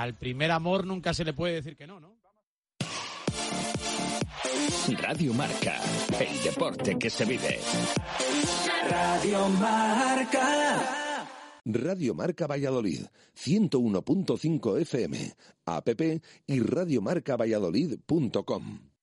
Al primer amor nunca se le puede decir que no, ¿no? Radio Marca, el deporte que se vive. Radio Marca. Radio Marca Valladolid, 101.5 FM, app y radiomarcavalladolid.com.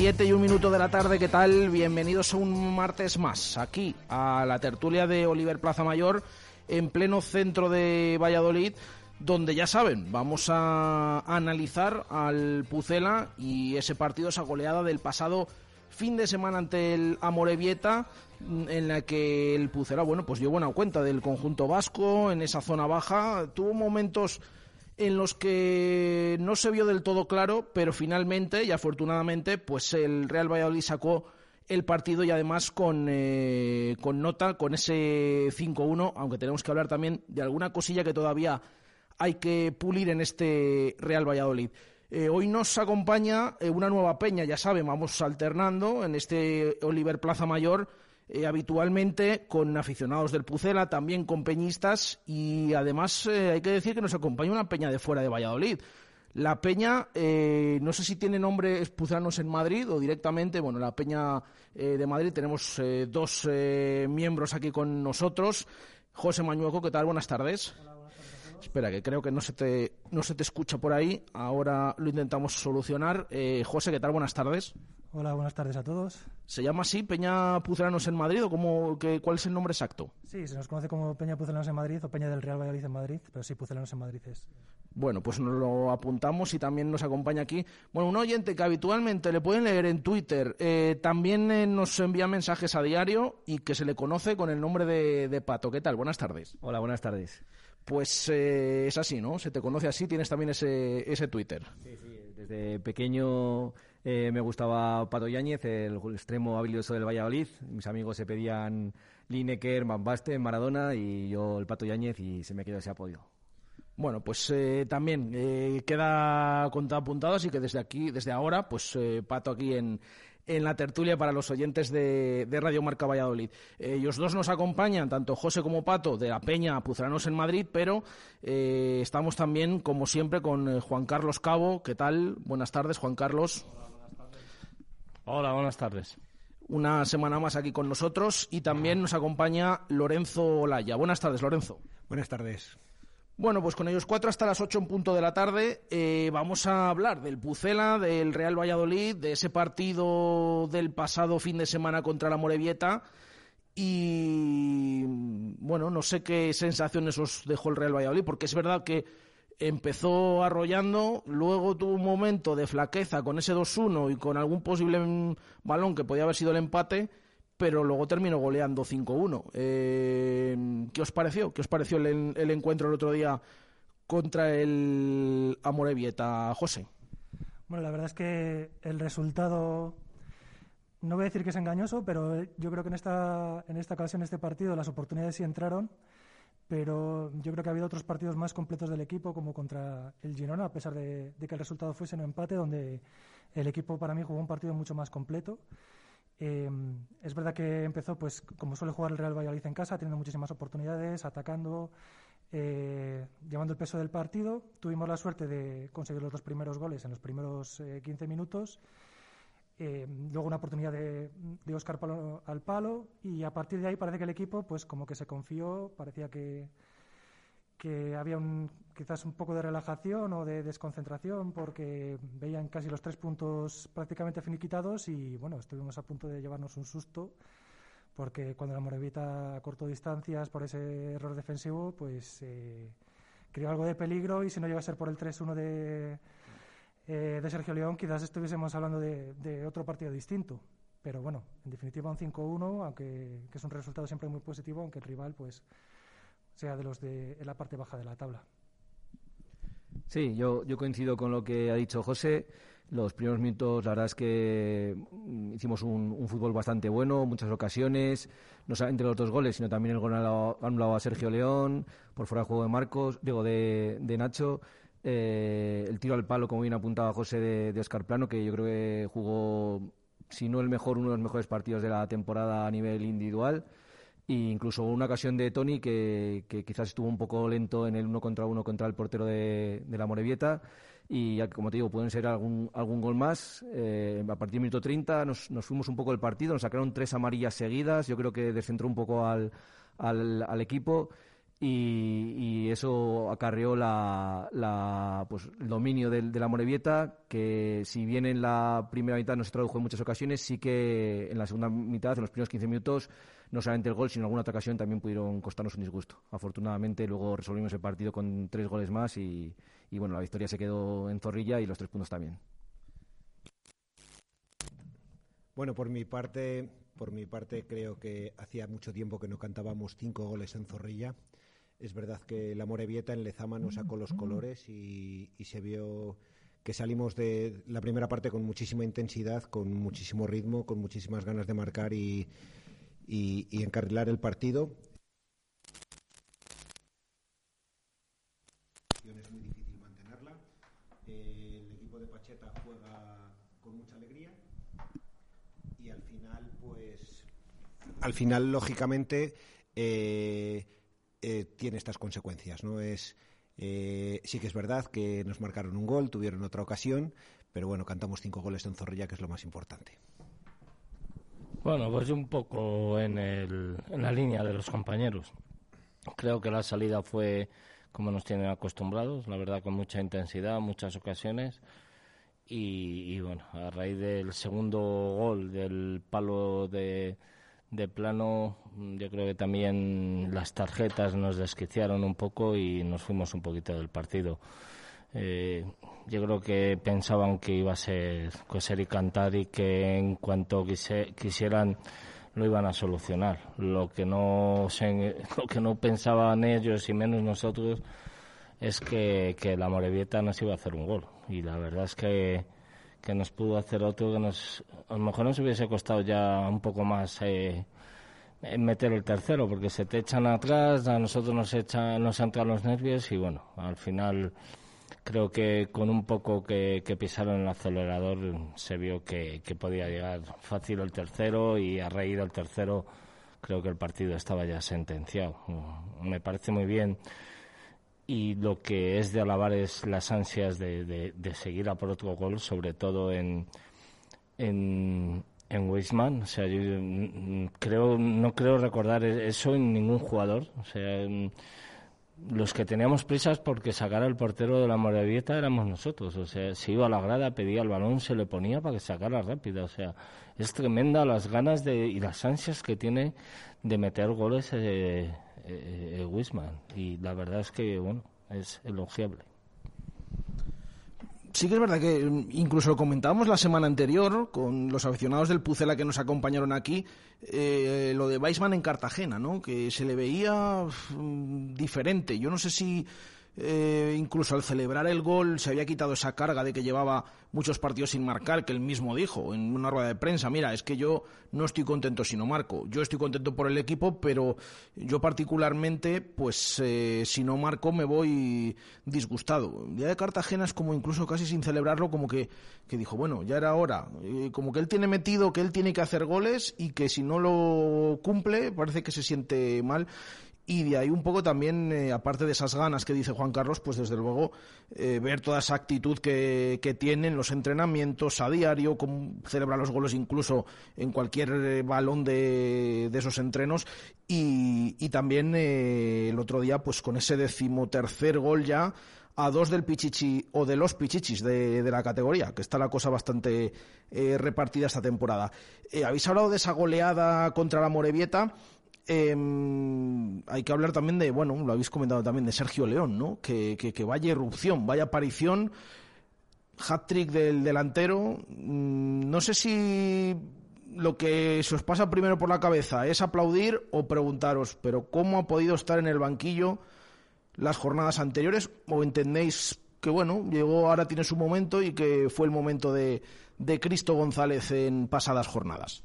7 y un minuto de la tarde, ¿qué tal? Bienvenidos a un martes más, aquí a la tertulia de Oliver Plaza Mayor, en pleno centro de Valladolid, donde ya saben, vamos a analizar al Pucela y ese partido, esa goleada del pasado fin de semana ante el Amorebieta, en la que el Pucela, bueno, pues dio buena cuenta del conjunto vasco en esa zona baja, tuvo momentos en los que no se vio del todo claro, pero finalmente y afortunadamente, pues el Real Valladolid sacó el partido y además con, eh, con nota, con ese 5-1, aunque tenemos que hablar también de alguna cosilla que todavía hay que pulir en este Real Valladolid. Eh, hoy nos acompaña eh, una nueva peña, ya saben, vamos alternando en este Oliver Plaza Mayor, eh, habitualmente con aficionados del Pucela, también con peñistas y además eh, hay que decir que nos acompaña una peña de fuera de Valladolid. La Peña, eh, no sé si tiene nombre Pucelanos en Madrid o directamente, bueno, la Peña eh, de Madrid tenemos dos miembros aquí con nosotros. José Mañueco, ¿qué tal? Buenas tardes. Espera, que creo que no se te, no se te escucha por ahí. Ahora lo intentamos solucionar. José, ¿qué tal? Buenas tardes. Hola, buenas tardes a todos. ¿Se llama así Peña Pucelanos en Madrid o cómo, que, cuál es el nombre exacto? Sí, se nos conoce como Peña Pucelanos en Madrid o Peña del Real Valladolid en Madrid, pero sí, Pucelanos en Madrid es. Bueno, pues nos lo apuntamos y también nos acompaña aquí. Bueno, un oyente que habitualmente le pueden leer en Twitter, eh, también eh, nos envía mensajes a diario y que se le conoce con el nombre de, de Pato. ¿Qué tal? Buenas tardes. Hola, buenas tardes. Pues eh, es así, ¿no? Se te conoce así, tienes también ese, ese Twitter. Sí, sí, desde pequeño eh, me gustaba Pato Yáñez, el extremo habilidoso del Valladolid. Mis amigos se pedían Lineker, Van Basten, Maradona y yo el Pato Yáñez y se me quedó ese apoyo. Bueno, pues eh, también eh, queda contado apuntado, así que desde aquí, desde ahora, pues eh, Pato aquí en, en la tertulia para los oyentes de, de Radio Marca Valladolid. Ellos dos nos acompañan, tanto José como Pato, de la Peña Pucelanos en Madrid, pero eh, estamos también, como siempre, con Juan Carlos Cabo. ¿Qué tal? Buenas tardes, Juan Carlos. Buenas tardes. Una semana más aquí con nosotros y también nos acompaña Lorenzo Olaya. Buenas tardes, Lorenzo. Buenas tardes. Bueno, pues con ellos cuatro hasta las ocho en punto de la tarde eh, vamos a hablar del Pucela, del Real Valladolid, de ese partido del pasado fin de semana contra la Morevieta y bueno, no sé qué sensaciones os dejó el Real Valladolid, porque es verdad que empezó arrollando, luego tuvo un momento de flaqueza con ese 2-1 y con algún posible balón que podía haber sido el empate, pero luego terminó goleando 5-1. Eh, ¿Qué os pareció? ¿Qué os pareció el, el encuentro el otro día contra el Amorebieta, José? Bueno, la verdad es que el resultado, no voy a decir que es engañoso, pero yo creo que en esta, en esta ocasión, en este partido, las oportunidades sí entraron, pero yo creo que ha habido otros partidos más completos del equipo, como contra el Girona, a pesar de, de que el resultado fuese un empate, donde el equipo para mí jugó un partido mucho más completo. Eh, es verdad que empezó, pues, como suele jugar el Real Valladolid en casa, teniendo muchísimas oportunidades, atacando, eh, llevando el peso del partido. Tuvimos la suerte de conseguir los dos primeros goles en los primeros eh, 15 minutos. Eh, luego una oportunidad de, de Oscar Palo al palo y a partir de ahí parece que el equipo, pues, como que se confió, parecía que que había un, quizás un poco de relajación o de desconcentración porque veían casi los tres puntos prácticamente finiquitados y bueno, estuvimos a punto de llevarnos un susto porque cuando la Morevita cortó distancias por ese error defensivo, pues eh, creó algo de peligro y si no llega a ser por el 3-1 de, eh, de Sergio León, quizás estuviésemos hablando de, de otro partido distinto. Pero bueno, en definitiva un 5-1, aunque que es un resultado siempre muy positivo, aunque el rival pues sea de los de en la parte baja de la tabla. Sí, yo, yo coincido con lo que ha dicho José. Los primeros minutos, la verdad es que mm, hicimos un, un fútbol bastante bueno, muchas ocasiones, no solamente los dos goles, sino también el gol anulado, a Sergio León, por fuera de juego de Marcos, digo, de, de Nacho. Eh, el tiro al palo, como bien apuntaba José, de, de Oscar Plano, que yo creo que jugó, si no el mejor, uno de los mejores partidos de la temporada a nivel individual. E incluso una ocasión de Tony que, que, quizás estuvo un poco lento en el uno contra uno contra el portero de, de la Morevieta. Y como te digo, pueden ser algún, algún gol más. Eh, a partir del minuto 30 nos, nos, fuimos un poco del partido, nos sacaron tres amarillas seguidas. Yo creo que descentró un poco al, al equipo. Y, eso acarreó la, la, pues, el dominio de, de, la Morevieta, que si bien en la primera mitad no se tradujo en muchas ocasiones, sí que en la segunda mitad, en los primeros 15 minutos, no solamente el gol, sino en alguna otra ocasión también pudieron costarnos un disgusto. Afortunadamente luego resolvimos el partido con tres goles más y, y bueno, la victoria se quedó en Zorrilla y los tres puntos también. Bueno, por mi parte, por mi parte creo que hacía mucho tiempo que no cantábamos cinco goles en Zorrilla. Es verdad que la Morevieta en Lezama nos sacó los colores y, se vio que salimos de la primera parte con muchísima intensidad, con muchísimo ritmo, con muchísimas ganas de marcar y, encarrilar el partido. Es muy difícil mantenerla. El equipo de Pacheta juega con mucha alegría y al final, pues, al final, lógicamente, eh, eh, tiene estas consecuencias, ¿no? Es Eh, sí que es verdad que nos marcaron un gol, tuvieron otra ocasión, pero bueno, cantamos cinco goles en Zorrilla, que es lo más importante. Bueno, pues un poco en, el, en la línea de los compañeros. Creo que la salida fue como nos tienen acostumbrados, la verdad con mucha intensidad, muchas ocasiones. Y, y bueno, a raíz del segundo gol, del palo de, de plano, yo creo que también las tarjetas nos desquiciaron un poco y nos fuimos un poquito del partido. Eh, yo creo que pensaban que iba a ser coser y cantar y que en cuanto quisieran lo iban a solucionar. Lo que no se- lo que no pensaban ellos y menos nosotros es que, que la Morevieta nos iba a hacer un gol y la verdad es que que nos pudo hacer otro que nos a lo mejor nos hubiese costado ya un poco más eh, en meter el tercero porque se te echan atrás a nosotros nos echan nos entran los nervios y bueno al final creo que con un poco que, que pisaron el acelerador se vio que, que podía llegar fácil el tercero y a raíz del tercero creo que el partido estaba ya sentenciado. Me parece muy bien y lo que es de alabar es las ansias de, de- seguir a por otro gol, sobre todo en en, en Weisman. O sea, yo mm, creo, no creo recordar e- eso en ningún jugador. O sea, mm, los que teníamos prisas porque sacara el portero de la Morevieta éramos nosotros. O sea, se iba a la grada, pedía el balón, se le ponía para que sacara rápido. O sea, es tremenda las ganas de, y las ansias que tiene de meter goles eh, eh, eh, Wisman. Y la verdad es que, bueno, es elogiable. Sí que es verdad que mm, incluso lo comentábamos la semana anterior con los aficionados del Pucela que nos acompañaron aquí, eh, lo de Weisman en Cartagena, ¿no? Que se le veía mm, diferente. Yo no sé si eh, incluso al celebrar el gol se había quitado esa carga de que llevaba muchos partidos sin marcar, que él mismo dijo en una rueda de prensa, mira, es que yo no estoy contento si no marco, yo estoy contento por el equipo, pero yo particularmente, pues eh, si no marco me voy disgustado. El día de Cartagena es como incluso casi sin celebrarlo, como que, que dijo, bueno, ya era hora, Eh, como que él tiene metido que él tiene que hacer goles y que si no lo cumple parece que se siente mal. Y de ahí un poco también, eh, aparte de esas ganas que dice Juan Carlos, pues desde luego eh, ver toda esa actitud que, que tiene en los entrenamientos a diario, cómo celebra los goles incluso en cualquier eh, balón de, de esos entrenos. Y, y también eh, el otro día, pues con ese decimotercer gol ya a dos del Pichichi o de los Pichichis de, de la categoría, que está la cosa bastante repartida esta temporada. Habéis hablado de esa goleada contra la Morevieta. Eh, hay que hablar también de, bueno, lo habéis comentado también, de Sergio León, ¿no? Que, que, que vaya irrupción, vaya aparición, hat-trick del delantero. Mm, No sé si lo que se os pasa primero por la cabeza es aplaudir o preguntaros, pero ¿cómo ha podido estar en el banquillo las jornadas anteriores? ¿O entendéis que, bueno, llegó, ahora tiene su momento y que fue el momento de, de Cristo González en pasadas jornadas?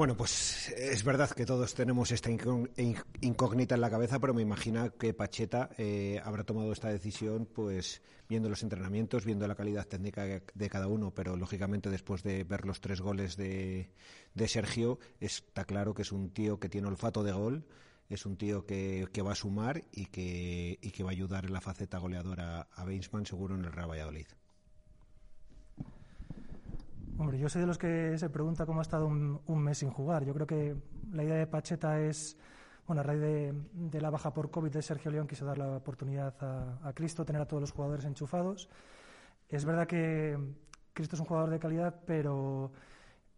Bueno, pues es verdad que todos tenemos esta incó- in- incógnita en la cabeza, pero me imagino que Pacheta eh, habrá tomado esta decisión, pues viendo los entrenamientos, viendo la calidad técnica de cada uno, pero lógicamente después de ver los tres goles de, de Sergio, está claro que es un tío que tiene olfato de gol, es un tío que, que va a sumar y que, y que va a ayudar en la faceta goleadora a Beinsman seguro en el Real Valladolid. Hombre, yo soy de los que se pregunta cómo ha estado un, un mes sin jugar. Yo creo que la idea de Pacheta es, bueno, a raíz de, la baja por COVID de Sergio León, quiso dar la oportunidad a, a Cristo, tener a todos los jugadores enchufados. Es verdad que Cristo es un jugador de calidad, pero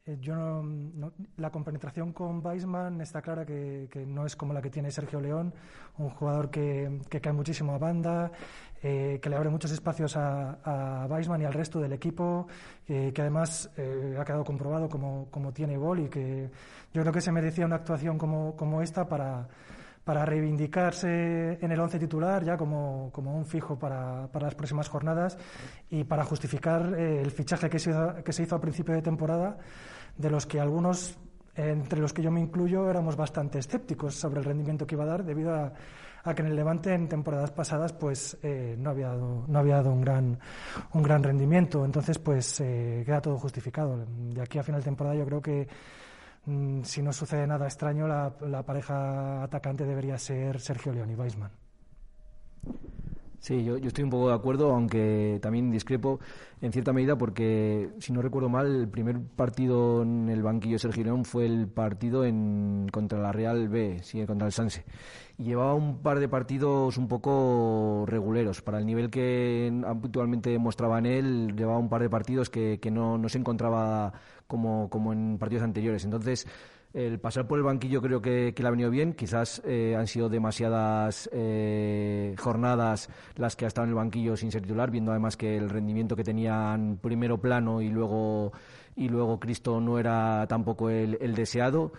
eh, yo no, no- la compenetración con Weisman está clara que, no es como la que tiene Sergio León, un jugador que, que cae muchísimo a banda, eh, que le abre muchos espacios a, a Weisman y al resto del equipo, eh, que además eh, ha quedado comprobado como, como tiene gol y que yo creo que se merecía una actuación como, como esta para, para reivindicarse en el once titular ya como, como un fijo para, para las próximas jornadas y para justificar eh, el fichaje que se, hizo, que se hizo a principio de temporada, de los que algunos, entre los que yo me incluyo, éramos bastante escépticos sobre el rendimiento que iba a dar debido a, a que en el Levante en temporadas pasadas pues eh, no había dado, no había dado un gran un gran rendimiento. Entonces pues eh, queda todo justificado. De aquí a final de temporada yo creo que si no sucede nada extraño la, la pareja atacante debería ser Sergio León y Weisman Sí, yo, yo, estoy un poco de acuerdo, aunque también discrepo en cierta medida porque, si no recuerdo mal, el primer partido en el banquillo de Sergio León fue el partido en, contra la Real B, sí, contra el Sanse. Y llevaba un par de partidos un poco reguleros. Para el nivel que habitualmente mostraba en él, llevaba un par de partidos que, que no, se encontraba como en partidos anteriores. Entonces, el pasar por el banquillo creo que, que le ha venido bien. Quizás eh, han sido demasiadas eh, jornadas las que ha estado en el banquillo sin ser titular, viendo además que el rendimiento que tenían primero plano y luego, y luego Cristo no era tampoco el, el deseado.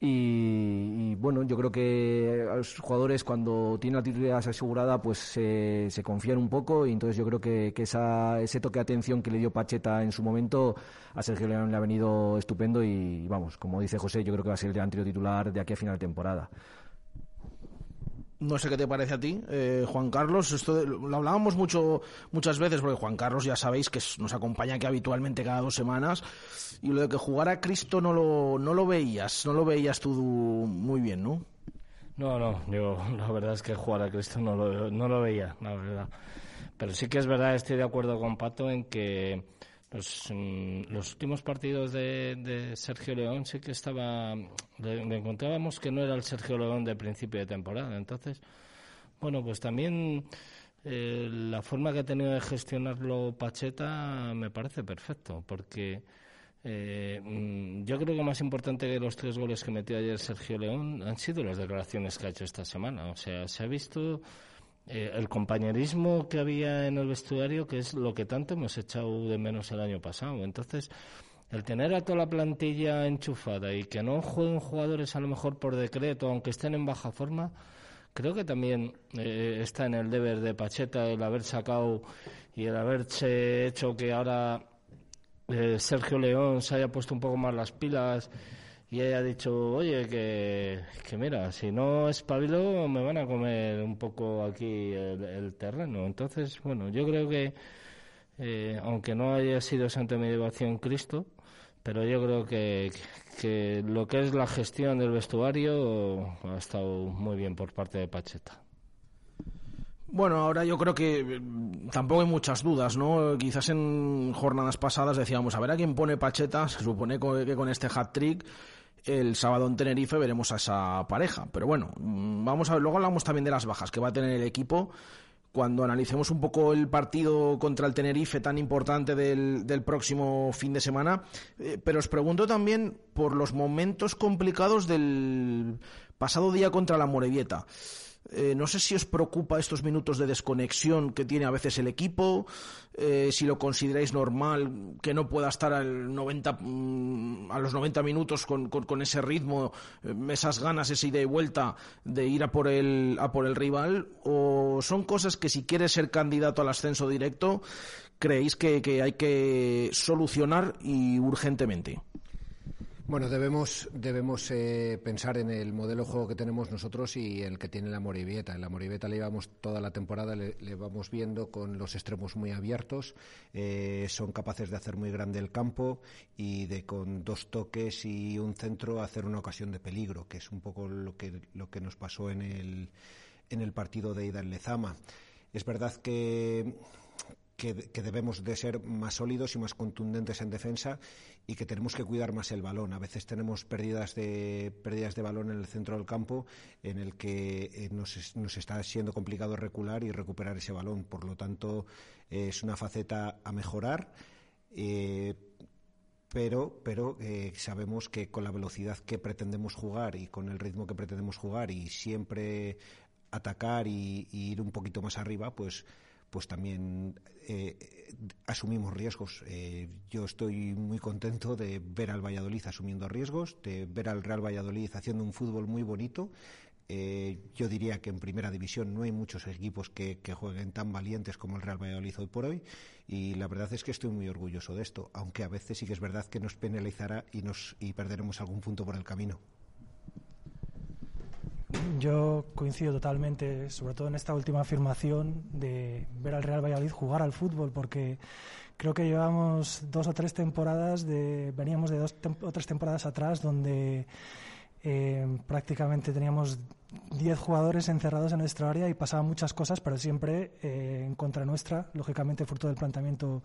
Y, y, bueno, yo creo que los jugadores cuando tienen la titularidad asegurada pues se, se confían un poco y entonces yo creo que, que esa, ese toque de atención que le dio Pacheta en su momento a Sergio León le ha venido estupendo y vamos, como dice José, yo creo que va a ser el delantero titular de aquí a final de temporada. No sé qué te parece a ti, eh, Juan Carlos. Esto de, lo hablábamos mucho, muchas veces, porque Juan Carlos ya sabéis que nos acompaña aquí habitualmente cada dos semanas. Y lo de que jugara Cristo no lo, no lo veías, no lo veías tú muy bien, ¿no? No, no, yo la verdad es que jugar a Cristo no lo, no lo veía, la verdad. Pero sí que es verdad, estoy de acuerdo con Pato en que los, los últimos partidos de, de, Sergio León sí que estaba le, encontrábamos que no era el Sergio León de principio de temporada. Entonces bueno pues también eh, la forma que ha tenido de gestionarlo Pacheta me parece perfecto porque eh, yo creo que más importante que los tres goles que metió ayer Sergio León han sido las declaraciones que ha hecho esta semana. O sea se ha visto eh, el compañerismo que había en el vestuario, que es lo que tanto hemos echado de menos el año pasado. Entonces, el tener a toda la plantilla enchufada y que no jueguen jugadores a lo mejor por decreto, aunque estén en baja forma, creo que también eh, está en el deber de Pacheta el haber sacado y el haberse hecho que ahora eh, Sergio León se haya puesto un poco más las pilas y haya dicho, oye, que, que mira, si no espabilo me van a comer un poco aquí el, terreno. Entonces, bueno, yo creo que, eh, aunque no haya sido Santa Medievación Cristo, pero yo creo que, que lo que es la gestión del vestuario ha estado muy bien por parte de Pacheta. Bueno, ahora yo creo que tampoco hay muchas dudas, ¿no? Quizás en jornadas pasadas decíamos, a ver a quién pone Pacheta, se supone que con este hat-trick el sábado en Tenerife veremos a esa pareja. Pero bueno, vamos a ver, luego hablamos también de las bajas que va a tener el equipo cuando analicemos un poco el partido contra el Tenerife tan importante del, del próximo fin de semana. Eh, pero os pregunto también por los momentos complicados del pasado día contra la Morevieta. Eh, no sé si os preocupa estos minutos de desconexión que tiene a veces el equipo, eh, si lo consideráis normal que no pueda estar al 90, mm, a los 90 minutos con, con, ese ritmo, eh, esas ganas, esa ida y vuelta de ir a por, el, a por el rival, o son cosas que si quieres ser candidato al ascenso directo, creéis que, que hay que solucionar y urgentemente. Bueno, debemos, debemos eh, pensar en el modelo de juego que tenemos nosotros y el que tiene la Morivieta. En la Morivieta le llevamos toda la temporada, le, le vamos viendo con los extremos muy abiertos, eh, son capaces de hacer muy grande el campo y de con dos toques y un centro hacer una ocasión de peligro, que es un poco lo que, lo que nos pasó en el, en el partido de ida en Lezama. Es verdad que que, debemos de ser más sólidos y más contundentes en defensa y que tenemos que cuidar más el balón. A veces tenemos pérdidas de, pérdidas de balón en el centro del campo en el que eh, nos, nos, está siendo complicado recular y recuperar ese balón. Por lo tanto, eh, es una faceta a mejorar. Eh, pero, pero sabemos que con la velocidad que pretendemos jugar y con el ritmo que pretendemos jugar y siempre atacar y, y ir un poquito más arriba, pues pues también eh, asumimos riesgos. Eh, yo estoy muy contento de ver al Valladolid asumiendo riesgos, de ver al Real Valladolid haciendo un fútbol muy bonito. Eh, yo diría que en primera división no hay muchos equipos que, que, jueguen tan valientes como el Real Valladolid hoy por hoy y la verdad es que estoy muy orgulloso de esto, aunque a veces sí que es verdad que nos penalizará y, nos, y perderemos algún punto por el camino. Yo coincido totalmente, sobre todo en esta última afirmación de ver al Real Valladolid jugar al fútbol, porque creo que llevamos dos o tres temporadas, de, veníamos de dos tem o tres temporadas atrás donde eh, prácticamente teníamos 10 jugadores encerrados en nuestra área y pasaban muchas cosas, pero siempre eh, en contra nuestra, lógicamente fruto del planteamiento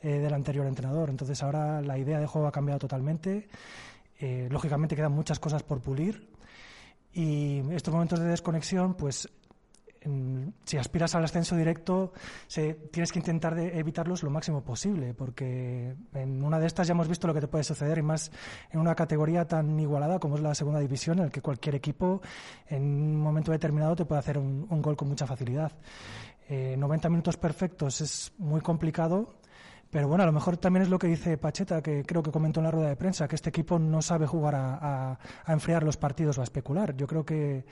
eh, del anterior entrenador. Entonces ahora la idea de juego ha cambiado totalmente. Eh, lógicamente quedan muchas cosas por pulir y estos momentos de desconexión, pues en- si aspiras al ascenso directo, se- tienes que intentar de evitarlos lo máximo posible, porque en una de estas ya hemos visto lo que te puede suceder, y más en una categoría tan igualada como es la segunda división, en el que cualquier equipo en un momento determinado te puede hacer un, un gol con mucha facilidad. Eh, 90 minutos perfectos es muy complicado. Pero bueno, a lo mejor también es lo que dice Pacheta, que creo que comentó en la rueda de prensa, que este equipo no sabe jugar a, enfriar los partidos o a especular. Yo creo que,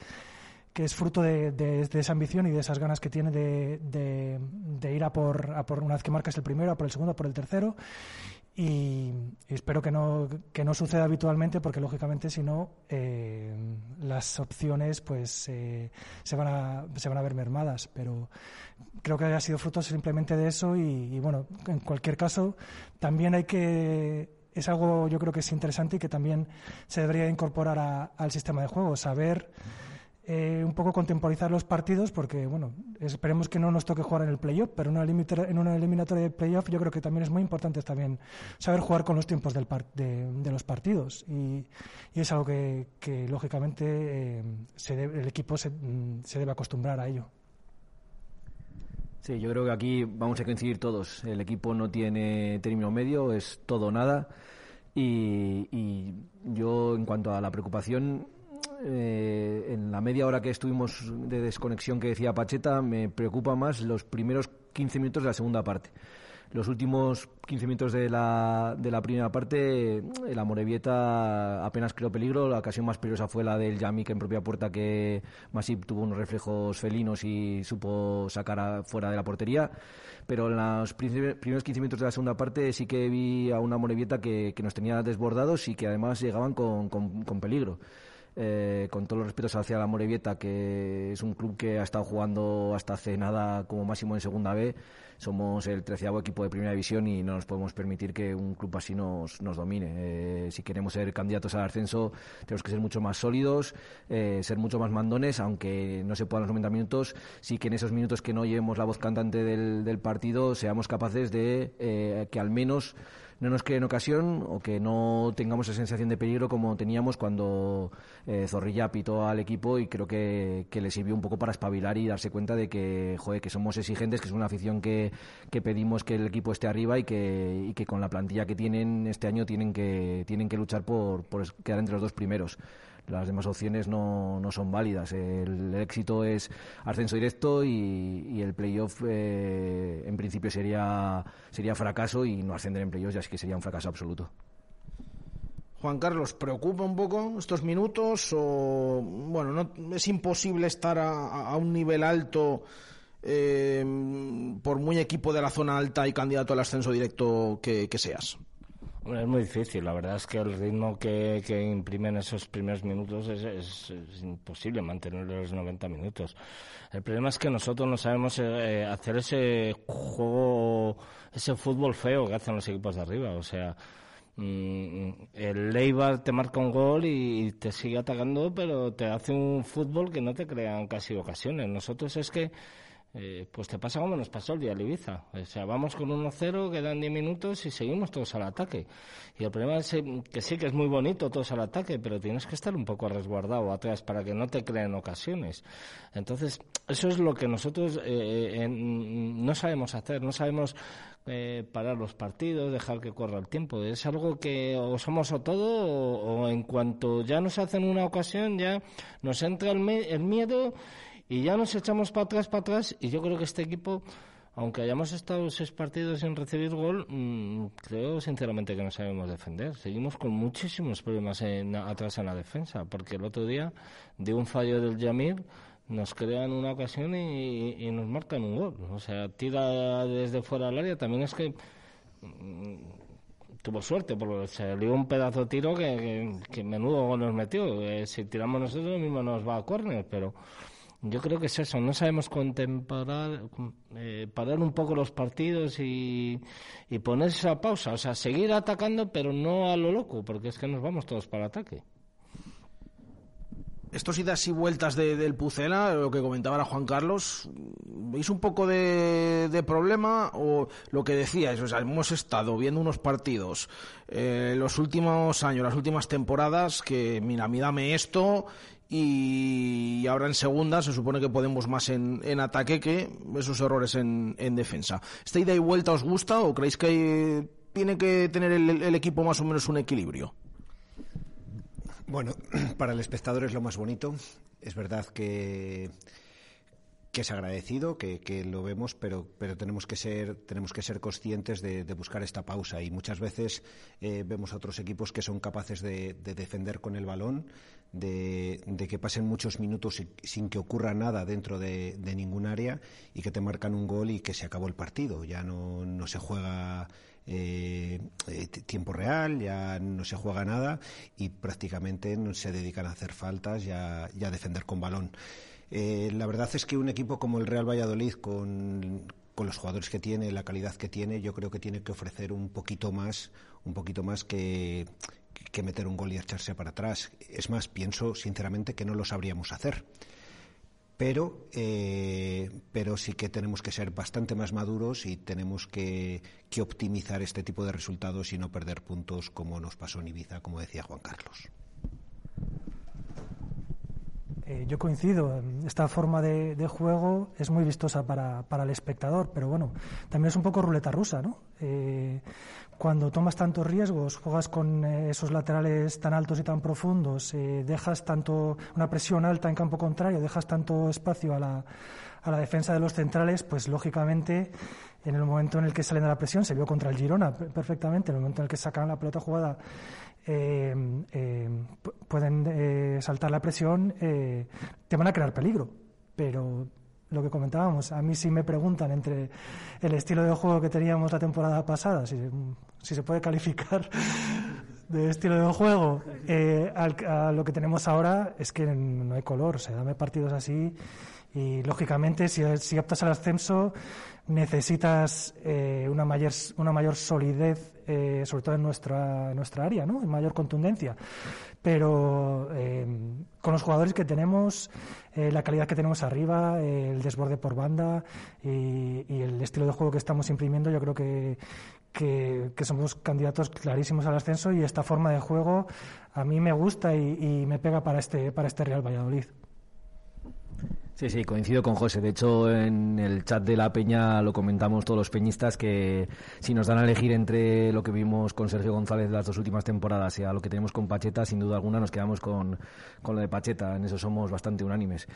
es fruto de, esa ambición y de esas ganas que tiene de, de- de ir a por, a por una vez que marcas el primero, a por el segundo, a por el tercero. Y, espero que no, que no suceda habitualmente porque lógicamente si no eh, las opciones pues eh, se, van a, se van a ver mermadas. Pero creo que haya sido fruto simplemente de eso y, y, bueno en cualquier caso también hay que es algo yo creo que es interesante y que también se debería incorporar a- al sistema de juego saber eh, un poco contemporizar los partidos porque, bueno, esperemos que no nos toque jugar en el playoff, pero una, en una eliminatoria de playoff yo creo que también es muy importante también saber jugar con los tiempos del par- de, de los partidos y, y es algo que, que, lógicamente eh, se debe- el equipo se, mm, se debe acostumbrar a ello. Sí, yo creo que aquí vamos a coincidir todos. El equipo no tiene término medio, es todo o nada. Y, y yo, en cuanto a la preocupación, eh, en la media hora que estuvimos de desconexión que decía Pacheta, me preocupa más los primeros 15 minutos de la segunda parte. Los últimos 15 minutos de la, de la primera parte, la Morevieta apenas creó peligro. La ocasión más peligrosa fue la del Yamik en propia puerta, que Masip tuvo unos reflejos felinos y supo sacar a- fuera de la portería. Pero en los primeros 15 minutos de la segunda parte sí que vi a una Morevieta que, que nos tenía desbordados y que además llegaban con, con- con peligro. Eh, con todos los respetos hacia la Morevieta, que es un club que ha estado jugando hasta hace nada como máximo en Segunda B. Somos el treceavo equipo de Primera División y no nos podemos permitir que un club así nos, nos domine. Eh, si queremos ser candidatos al ascenso, tenemos que ser mucho más sólidos, eh, ser mucho más mandones, aunque no se puedan los 90 minutos, sí que en esos minutos que no llevemos la voz cantante del, partido seamos capaces de eh, que al menos no nos creen ocasión o que no tengamos esa sensación de peligro como teníamos cuando eh, Zorrilla pitó al equipo y creo que, que le sirvió un poco para espabilar y darse cuenta de que, joder, que somos exigentes, que es una afición que, que pedimos que el equipo esté arriba y que, y que con la plantilla que tienen este año tienen que, tienen que luchar por, por quedar entre los dos primeros las demás opciones no, no son válidas. El, éxito es ascenso directo y, el playoff eh, en principio sería, sería fracaso y no ascender en playoff ya sí que sería un fracaso absoluto. Juan Carlos, ¿preocupa un poco estos minutos o, bueno, no, es imposible estar a, un nivel alto eh, por muy equipo de la zona alta y candidato al ascenso directo que seas? Es muy difícil. La verdad es que el ritmo que, que imprimen esos primeros minutos es, es- es imposible mantenerlo los 90 minutos. El problema es que nosotros no sabemos eh, hacer ese juego, ese fútbol feo que hacen los equipos de arriba. O sea, mm, el Leibar te marca un gol y te sigue atacando, pero te hace un fútbol que no te crean casi ocasiones. Nosotros es que eh, pues te pasa como nos pasó el día de Ibiza. O sea, vamos con 1-0, quedan 10 minutos y seguimos todos al ataque. Y el problema es eh, que sí que es muy bonito todos al ataque, pero tienes que estar un poco resguardado atrás para que no te creen ocasiones. Entonces, eso es lo que nosotros eh, en- no sabemos hacer, no sabemos eh, parar los partidos, dejar que corra el tiempo. Es algo que o somos o todo o, en cuanto ya nos hacen una ocasión ya nos entra el, el miedo y ya nos echamos para atrás, para atrás, y yo creo que este equipo, aunque hayamos estado seis partidos sin recibir gol, mm, creo sinceramente que no sabemos defender. Seguimos con muchísimos problemas en- atrás en la defensa, porque el otro día, de un fallo del Yamir, nos crean una ocasión y, nos marcan un gol. O sea, tira desde fuera del área, también es que mm, tuvo suerte, porque salió un pedazo de tiro que, que, que menudo gol nos metió. Eh, si tiramos nosotros, lo mismo nos va a córner, pero yo creo que es eso, no sabemos contemplar, eh, parar un poco los partidos y, y poner esa pausa, o sea, seguir atacando, pero no a lo loco, porque es que nos vamos todos para ataque. estos idas y vueltas de, del Pucela, lo que comentaba ahora Juan Carlos, ¿veis un poco de, de problema o lo que decíais? O sea, hemos estado viendo unos partidos eh, los últimos años, las últimas temporadas, que mira, a mí dame esto y ahora en segunda se supone que podemos más en, en ataque que esos errores en, en defensa. ¿Esta ida y vuelta os gusta o creéis que tiene que tener el, el equipo más o menos un equilibrio? Bueno, para el espectador es lo más bonito. Es verdad que, que es agradecido, que, que lo vemos, pero, pero tenemos que ser, tenemos que ser conscientes de, buscar esta pausa. Y muchas veces eh, vemos a otros equipos que son capaces de, de defender con el balón, de, de, que pasen muchos minutos sin, que ocurra nada dentro de, ningún área y que te marcan un gol y que se acabó el partido. Ya no, no se juega eh, eh, tiempo real, ya no se juega nada y prácticamente no se dedican a hacer faltas y a, y a defender con balón. Eh, la verdad es que un equipo como el Real Valladolid, con, los jugadores que tiene, la calidad que tiene, yo creo que tiene que ofrecer un poquito más, un poquito más que, meter un gol y echarse para atrás. Es más, pienso sinceramente que no lo sabríamos hacer. Pero, eh, pero sí que tenemos que ser bastante más maduros y tenemos que optimizar este tipo de resultados y no perder puntos como nos pasó en Ibiza, como decía Juan Carlos. Eh, yo coincido, esta forma de, de juego es muy vistosa para, para, el espectador, pero bueno, también es un poco ruleta rusa, ¿no? Eh, cuando tomas tantos riesgos, juegas con eh, esos laterales tan altos y tan profundos, eh, dejas tanto una presión alta en campo contrario, dejas tanto espacio a la, a la defensa de los centrales, pues lógicamente en el momento en el que salen de la presión, se vio contra el Girona perfectamente, en el momento en el que sacan la pelota jugada eh, eh, pueden eh, saltar la presión, eh, te van a crear peligro. Pero lo que comentábamos, a mí si me preguntan entre el estilo de juego que teníamos la temporada pasada, si, si se puede calificar de estilo de juego eh, al, a lo que tenemos ahora, es que no hay color. O sea, dame partidos así y lógicamente si, si optas al ascenso necesitas eh, una, mayor, una mayor solidez, eh, sobre todo en nuestra, nuestra área, ¿no? en mayor contundencia. Pero eh, con los jugadores que tenemos, eh, la calidad que tenemos arriba, el desborde por banda y, el estilo de juego que estamos imprimiendo, yo creo que, que, que, somos candidatos clarísimos al ascenso y esta forma de juego a mí me gusta y, y me pega para este, para este Real Valladolid. Sí, sí, coincido con José. De hecho, en el chat de la Peña lo comentamos todos los peñistas que si nos dan a elegir entre lo que vimos con Sergio González las dos últimas temporadas y a lo que tenemos con Pacheta, sin duda alguna nos quedamos con, con lo de Pacheta. En eso somos bastante unánimes.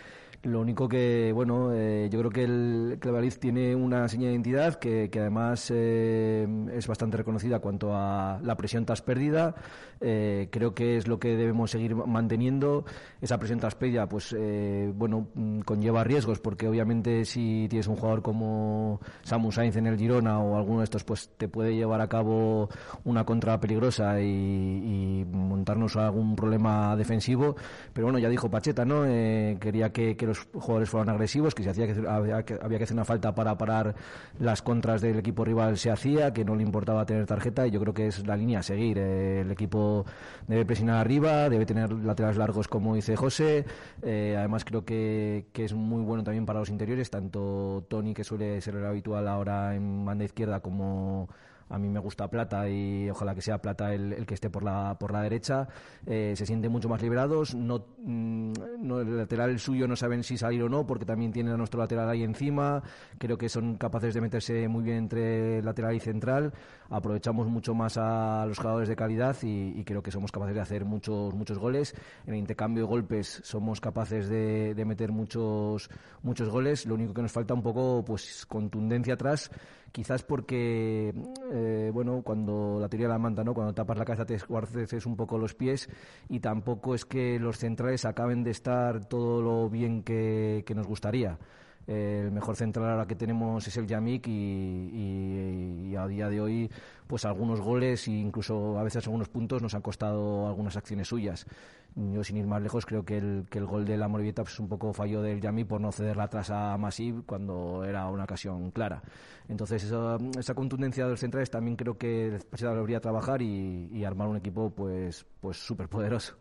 Lo único que, bueno, eh, yo creo que el, Valladolid tiene una señal de identidad que, que además eh, es bastante reconocida cuanto a la presión tras pérdida. Eh, creo que es lo que debemos seguir manteniendo. Esa presión tras pérdida, pues, eh, bueno, conlleva riesgos porque obviamente si tienes un jugador como Samu Sainz en el Girona o alguno de estos, pues te puede llevar a cabo una contra peligrosa y, montarnos algún problema defensivo. Pero bueno, ya dijo Pacheta, ¿no? Eh, quería que, que los jugadores fueran agresivos, que si hacía que había, que había que hacer una falta para parar las contras del equipo rival se hacía, que no le importaba tener tarjeta y yo creo que es la línea a seguir. Eh, el equipo debe presionar arriba, debe tener laterales largos como dice José. Eh, además creo que, que, es muy bueno también para los interiores, tanto Tony que suele ser el habitual ahora en banda izquierda como a mí me gusta Plata y ojalá que sea Plata el, el que esté por la, por la derecha. Eh, se sienten mucho más liberados. No, mm, no, el lateral suyo no saben si salir o no, porque también tienen a nuestro lateral ahí encima. Creo que son capaces de meterse muy bien entre lateral y central. Aprovechamos mucho más a los jugadores de calidad y, y creo que somos capaces de hacer muchos, muchos goles. En el intercambio de golpes somos capaces de, de meter muchos, muchos goles. Lo único que nos falta un poco, pues, contundencia atrás quizás porque, eh, bueno, cuando la teoría de la manta, ¿no? Cuando tapas la cabeza te escuarces un poco los pies y tampoco es que los centrales acaben de estar todo lo bien que, que nos gustaría. Eh, el mejor central ahora que tenemos es el Yamik y, a día de hoy pues algunos goles e incluso a veces algunos puntos nos han costado algunas acciones suyas. Yo sin ir más lejos creo que el, que el gol de la Morevieta pues, un poco falló del Yamik por no cederla atrás a Masip cuando era una ocasión clara. Entonces esa, esa contundencia de los centrales también creo que Pacheta debería trabajar y, y armar un equipo pues pues súper poderoso.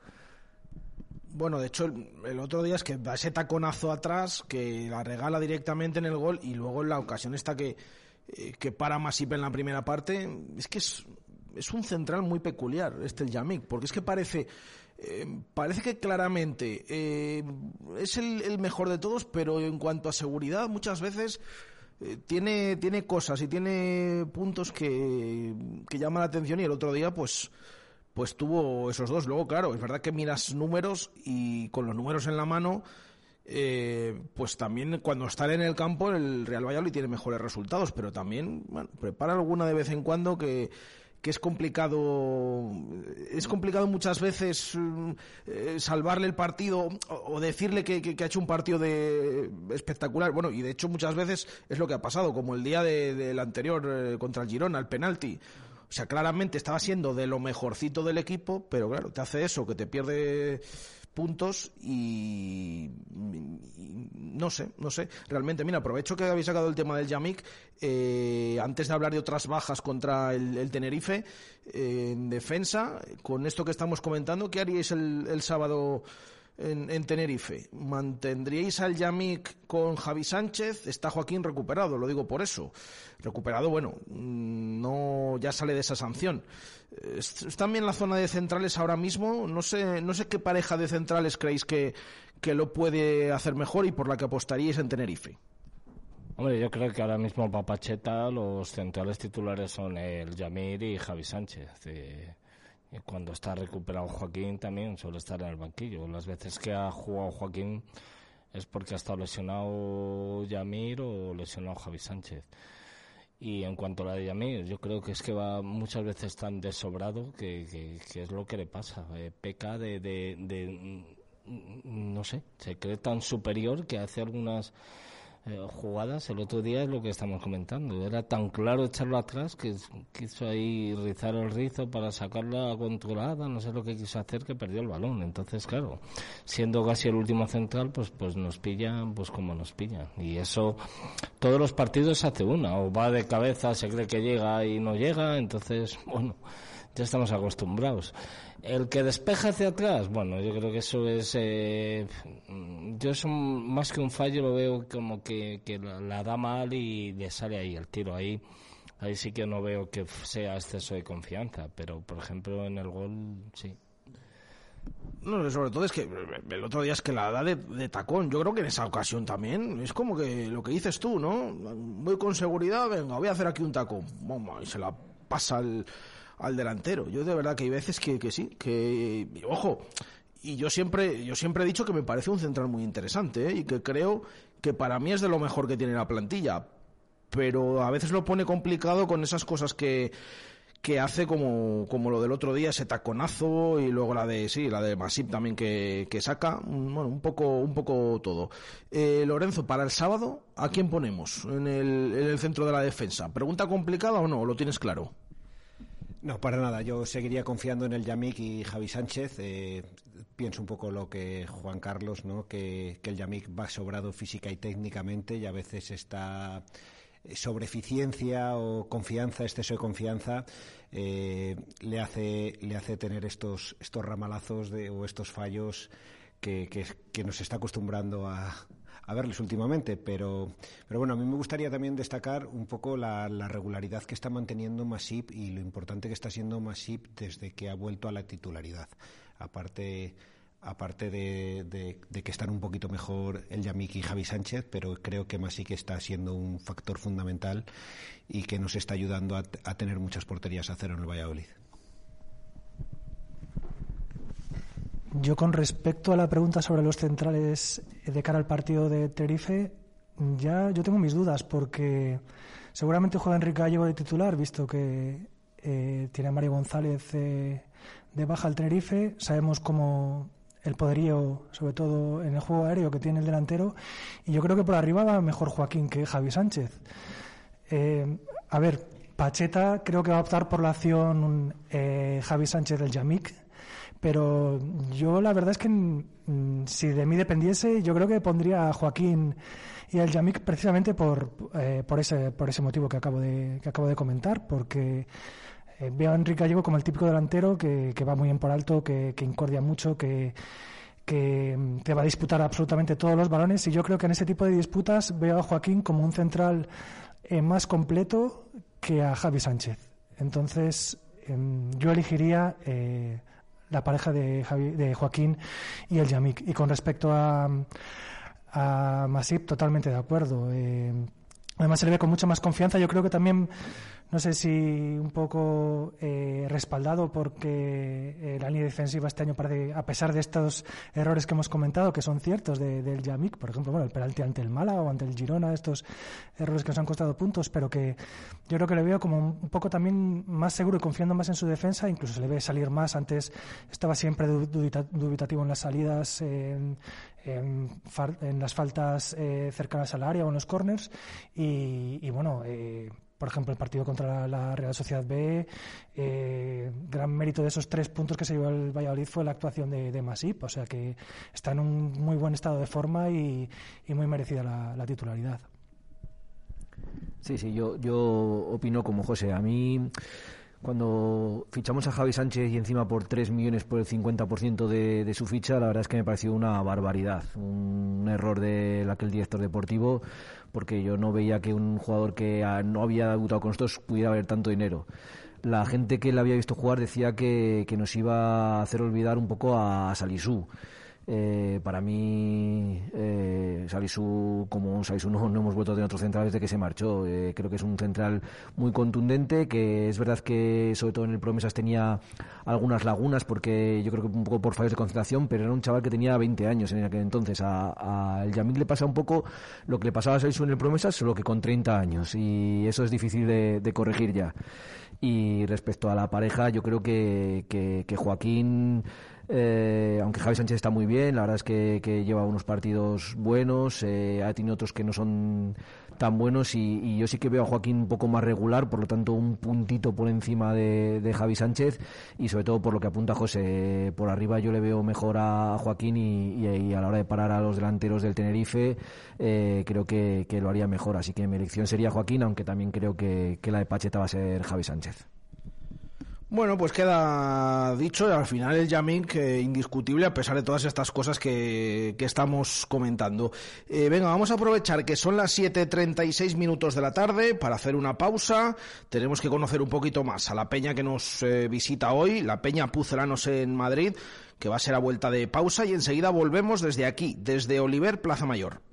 Bueno, de hecho, el, otro día es que da ese taconazo atrás que la regala directamente en el gol y luego en la ocasión esta que, eh, que para Masip en la primera parte, es que es, es un central muy peculiar este el Yamik, porque es que parece eh, parece que claramente eh, es el, el mejor de todos, pero en cuanto a seguridad muchas veces eh, tiene, tiene cosas y tiene puntos que, que llaman la atención y el otro día pues pues tuvo esos dos. Luego, claro, es verdad que miras números y con los números en la mano, eh, pues también cuando está en el campo el Real Valladolid tiene mejores resultados, pero también bueno, prepara alguna de vez en cuando que que es complicado es complicado muchas veces eh, salvarle el partido o, decirle que, que, ha hecho un partido de espectacular bueno y de hecho muchas veces es lo que ha pasado como el día del de, de anterior eh, contra el Girona el penalti o sea, claramente estaba siendo de lo mejorcito del equipo, pero claro, te hace eso, que te pierde puntos y, no sé, no sé. Realmente, mira, aprovecho que habéis sacado el tema del Yamik. Eh, antes de hablar de otras bajas contra el, el Tenerife, eh, en defensa, con esto que estamos comentando, ¿qué haríais el, el sábado? En, en, Tenerife. ¿Mantendríais al Yamik con Javi Sánchez? Está Joaquín recuperado, lo digo por eso. Recuperado, bueno, no ya sale de esa sanción. Están bien la zona de centrales ahora mismo. No sé, no sé qué pareja de centrales creéis que, que lo puede hacer mejor y por la que apostaríais en Tenerife. Hombre, yo creo que ahora mismo Papacheta los centrales titulares son el Yamir y Javi Sánchez. Eh, cuando está recuperado Joaquín también suele estar en el banquillo. Las veces que ha jugado Joaquín es porque ha estado lesionado Yamir o lesionado Javi Sánchez. Y en cuanto a la de Yamir, yo creo que es que va muchas veces tan desobrado que, que, que es lo que le pasa. Eh, peca de, de, de, no sé, se cree tan superior que hace algunas eh, jugadas, el otro día es lo que estamos comentando. Era tan claro echarlo atrás que quiso ahí rizar el rizo para sacarla controlada, no sé lo que quiso hacer, que perdió el balón. Entonces, claro, siendo casi el último central, pues, pues nos pillan, pues como nos pillan. Y eso, todos los partidos hace una, o va de cabeza, se cree que llega y no llega, entonces, bueno, ya estamos acostumbrados. El que despeja hacia atrás, bueno, yo creo que eso es. Eh, yo eso más que un fallo lo veo como que, la, da mal y le sale ahí el tiro. Ahí, ahí sí que no veo que sea exceso de confianza, pero por ejemplo en el gol sí. No, sobre todo es que el otro día es que la da de, de, tacón. Yo creo que en esa ocasión también es como que lo que dices tú, ¿no? Voy con seguridad, venga, voy a hacer aquí un tacón. y se la pasa al al delantero. Yo de verdad que hay veces que, que sí, que ojo, y yo siempre yo siempre he dicho que me parece un central muy interesante ¿eh? y que creo que para mí es de lo mejor que tiene la plantilla, pero a veces lo pone complicado con esas cosas que que hace como, como lo del otro día, ese taconazo y luego la de, sí, la de Masip también que, que saca, bueno, un poco, un poco todo. Eh, Lorenzo, para el sábado, ¿a quién ponemos en el, en el centro de la defensa? ¿Pregunta complicada o no? ¿Lo tienes claro? No, para nada. Yo seguiría confiando en el Yamik y Javi Sánchez. Eh, pienso un poco lo que Juan Carlos, ¿no? Que, el Yamik va sobrado física y técnicamente y a veces está sobre eficiencia o confianza, exceso de confianza, eh, le hace le hace tener estos estos ramalazos de, o estos fallos que, que nos está acostumbrando a, a verles últimamente, pero, pero bueno, a mí me gustaría también destacar un poco la, la regularidad que está manteniendo Masip y lo importante que está siendo Masip desde que ha vuelto a la titularidad. Aparte, aparte de, de, de, que están un poquito mejor el Yamik y Javi Sánchez, pero creo que Masip está siendo un factor fundamental y que nos está ayudando a, a tener muchas porterías a cero en el Valladolid. Yo con respecto a la pregunta sobre los centrales de cara al partido de Tenerife, ya yo tengo mis dudas porque seguramente juega Enrique Gallego de titular, visto que eh, tiene a Mario González eh, de baja al Tenerife. Sabemos cómo el poderío, sobre todo en el juego aéreo que tiene el delantero, y yo creo que por arriba va mejor Joaquín que Javi Sánchez. Eh, a ver, Pacheta creo que va a optar por la acción eh, Javi Sánchez del Yamik, pero yo la verdad es que mm, si de mí dependiese, yo creo que pondría a Joaquín y al Yamik precisamente por, eh, por, ese, por ese motivo que acabo de, que acabo de comentar, porque eh, veo a Enrique Gallego como el típico delantero que, va muy bien por alto, que, que incordia mucho, que, que mm, te va a disputar absolutamente todos los balones y yo creo que en ese tipo de disputas veo a Joaquín como un central eh, más completo que a Javi Sánchez. Entonces em, yo elegiría eh, la pareja de, Javi- de Joaquín y el Yamik. Y con respecto a, a Masip, totalmente de acuerdo. Eh, además se le ve con mucha más confianza. Yo creo que también, no sé si un poco eh, respaldado porque eh, la línea defensiva este año a pesar de estos errores que hemos comentado, que son ciertos de- del Yamik, por ejemplo, bueno, el penalti ante el Málaga o ante el Girona, estos errores que nos han costado puntos, pero que yo creo que le veo como un poco también más seguro y confiando más en su defensa, incluso se le ve salir más. Antes estaba siempre du- dubita- dubitativo en las salidas, en las faltas eh, cercanas al área o en los corners. Y, y bueno, eh, por ejemplo, el partido contra la, Real Sociedad B, eh, gran mérito de esos tres puntos que se llevó el Valladolid fue la actuación de, Masip. O sea que está en un muy buen estado de forma y, muy merecida la- la titularidad. Sí, sí, yo, yo opino como José. A mí, cuando fichamos a Javi Sánchez y encima por 3 millones por el 50% de, de su ficha, la verdad es que me pareció una barbaridad. Un error de aquel director deportivo, porque yo no veía que un jugador que ah, no había debutado con nosotros pudiera haber tanto dinero. La gente que le había visto jugar decía que, que nos iba a hacer olvidar un poco a Salisú. Eh, para mí, eh, Salisu, como un Salisu, no, no hemos vuelto a tener otro central desde que se marchó. Eh, creo que es un central muy contundente, que es verdad que, sobre todo en el Promesas, tenía algunas lagunas, porque yo creo que un poco por fallos de concentración, pero era un chaval que tenía 20 años en aquel entonces. A, el Yamik le pasa un poco lo que le pasaba a Salisu en el Promesas, solo que con 30 años, y eso es difícil de, corregir ya. Y respecto a la pareja, yo creo que, que Joaquín, eh, aunque Javi Sánchez está muy bien, la verdad es que, lleva unos partidos buenos, eh, ha tenido otros que no son tan buenos y, yo sí que veo a Joaquín un poco más regular, por lo tanto un puntito por encima de, de Javi Sánchez y sobre todo por lo que apunta José, por arriba yo le veo mejor a Joaquín y, a la hora de parar a los delanteros del Tenerife eh, creo que, que lo haría mejor, así que mi elección sería Joaquín, aunque también creo que, que la de Pacheta va a ser Javi Sánchez. Bueno, pues queda dicho, al final el Yamik indiscutible a pesar de todas estas cosas que, que estamos comentando. Eh, venga, vamos a aprovechar que son las 7.36 minutos de la tarde para hacer una pausa. Tenemos que conocer un poquito más a la peña que nos eh, visita hoy, la peña Pucelanos en Madrid, que va a ser a vuelta de pausa y enseguida volvemos desde aquí, desde Oliver Plaza Mayor.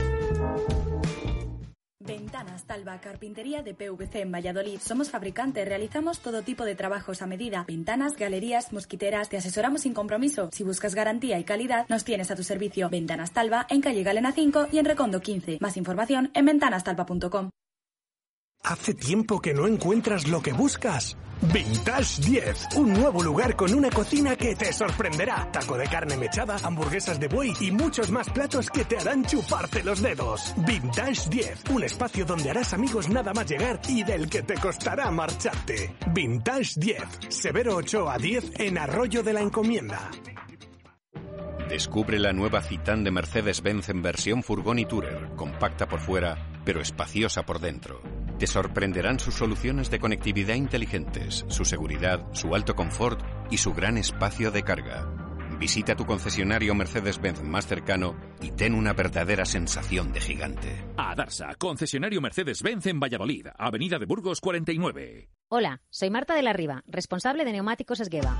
Ventanas Talva, carpintería de PVC en Valladolid. Somos fabricantes, realizamos todo tipo de trabajos a medida. Ventanas, galerías, mosquiteras, te asesoramos sin compromiso. Si buscas garantía y calidad, nos tienes a tu servicio. Ventanas Talva en calle Galena 5 y en Recondo 15. Más información en ventanastalva.com. ¿Hace tiempo que no encuentras lo que buscas? Vintage 10, un nuevo lugar con una cocina que te sorprenderá. Taco de carne mechada, hamburguesas de buey y muchos más platos que te harán chuparte los dedos. Vintage 10, un espacio donde harás amigos nada más llegar y del que te costará marcharte. Vintage 10, Severo 8 a 10 en Arroyo de la Encomienda. Descubre la nueva Citan de Mercedes-Benz en versión furgón y tourer, compacta por fuera, pero espaciosa por dentro. Te sorprenderán sus soluciones de conectividad inteligentes, su seguridad, su alto confort y su gran espacio de carga. Visita tu concesionario Mercedes-Benz más cercano y ten una verdadera sensación de gigante. A Darsa, concesionario Mercedes-Benz en Valladolid, Avenida de Burgos 49. Hola, soy Marta de la Riva, responsable de Neumáticos Esgueva.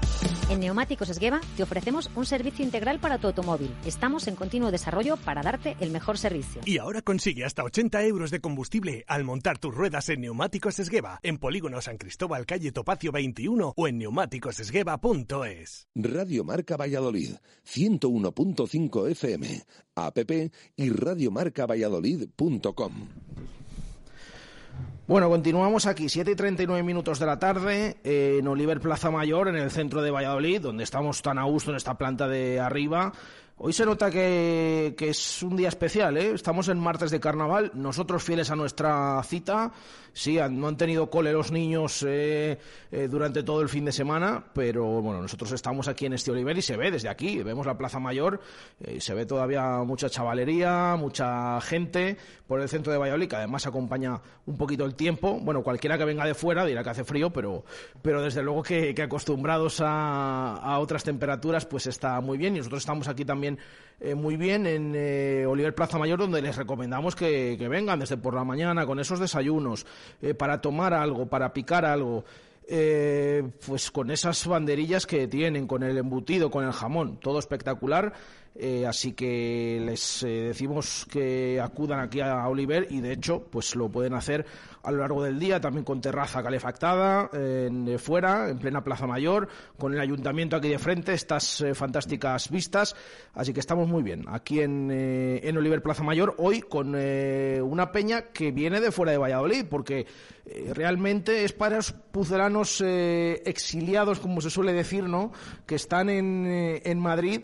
En Neumáticos Esgueva te ofrecemos un servicio integral para tu automóvil. Estamos en continuo desarrollo para darte el mejor servicio. Y ahora consigue hasta 80 euros de combustible al montar tus ruedas en Neumáticos Esgueva, en Polígono San Cristóbal, calle Topacio 21 o en neumáticosesgueva.es. Radio Marca Valladolid, 101.5 FM, app y radiomarcavalladolid.com. Bueno, continuamos aquí, 7 y 39 minutos de la tarde, en Oliver Plaza Mayor, en el centro de Valladolid, donde estamos tan a gusto en esta planta de arriba. Hoy se nota que, es un día especial, ¿eh? Estamos en martes de carnaval, nosotros fieles a nuestra cita. Sí, no han tenido cole los niños eh, eh, durante todo el fin de semana, pero bueno, nosotros estamos aquí en este Oliver y se ve desde aquí, vemos la Plaza Mayor, eh, se ve todavía mucha chavalería, mucha gente por el centro de Valladolid, que además acompaña un poquito el tiempo. Bueno, cualquiera que venga de fuera dirá que hace frío, pero, pero desde luego que, que acostumbrados a, a otras temperaturas, pues está muy bien. Y nosotros estamos aquí también eh, muy bien en eh, Oliver Plaza Mayor, donde les recomendamos que, vengan desde por la mañana con esos desayunos, eh, para tomar algo, para picar algo. pues con esas banderillas que tienen, con el embutido, con el jamón, todo espectacular. Eh, así que les eh, decimos que acudan aquí a Oliver y de hecho pues lo pueden hacer a lo largo del día también con terraza calefactada de fuera en plena Plaza Mayor con el ayuntamiento aquí de frente estas eh, fantásticas vistas. Así que estamos muy bien aquí en, eh, en Oliver Plaza Mayor hoy con eh, una peña que viene de fuera de Valladolid porque eh, realmente es para los pucelanos eh, exiliados como se suele decir no que están en, eh, en Madrid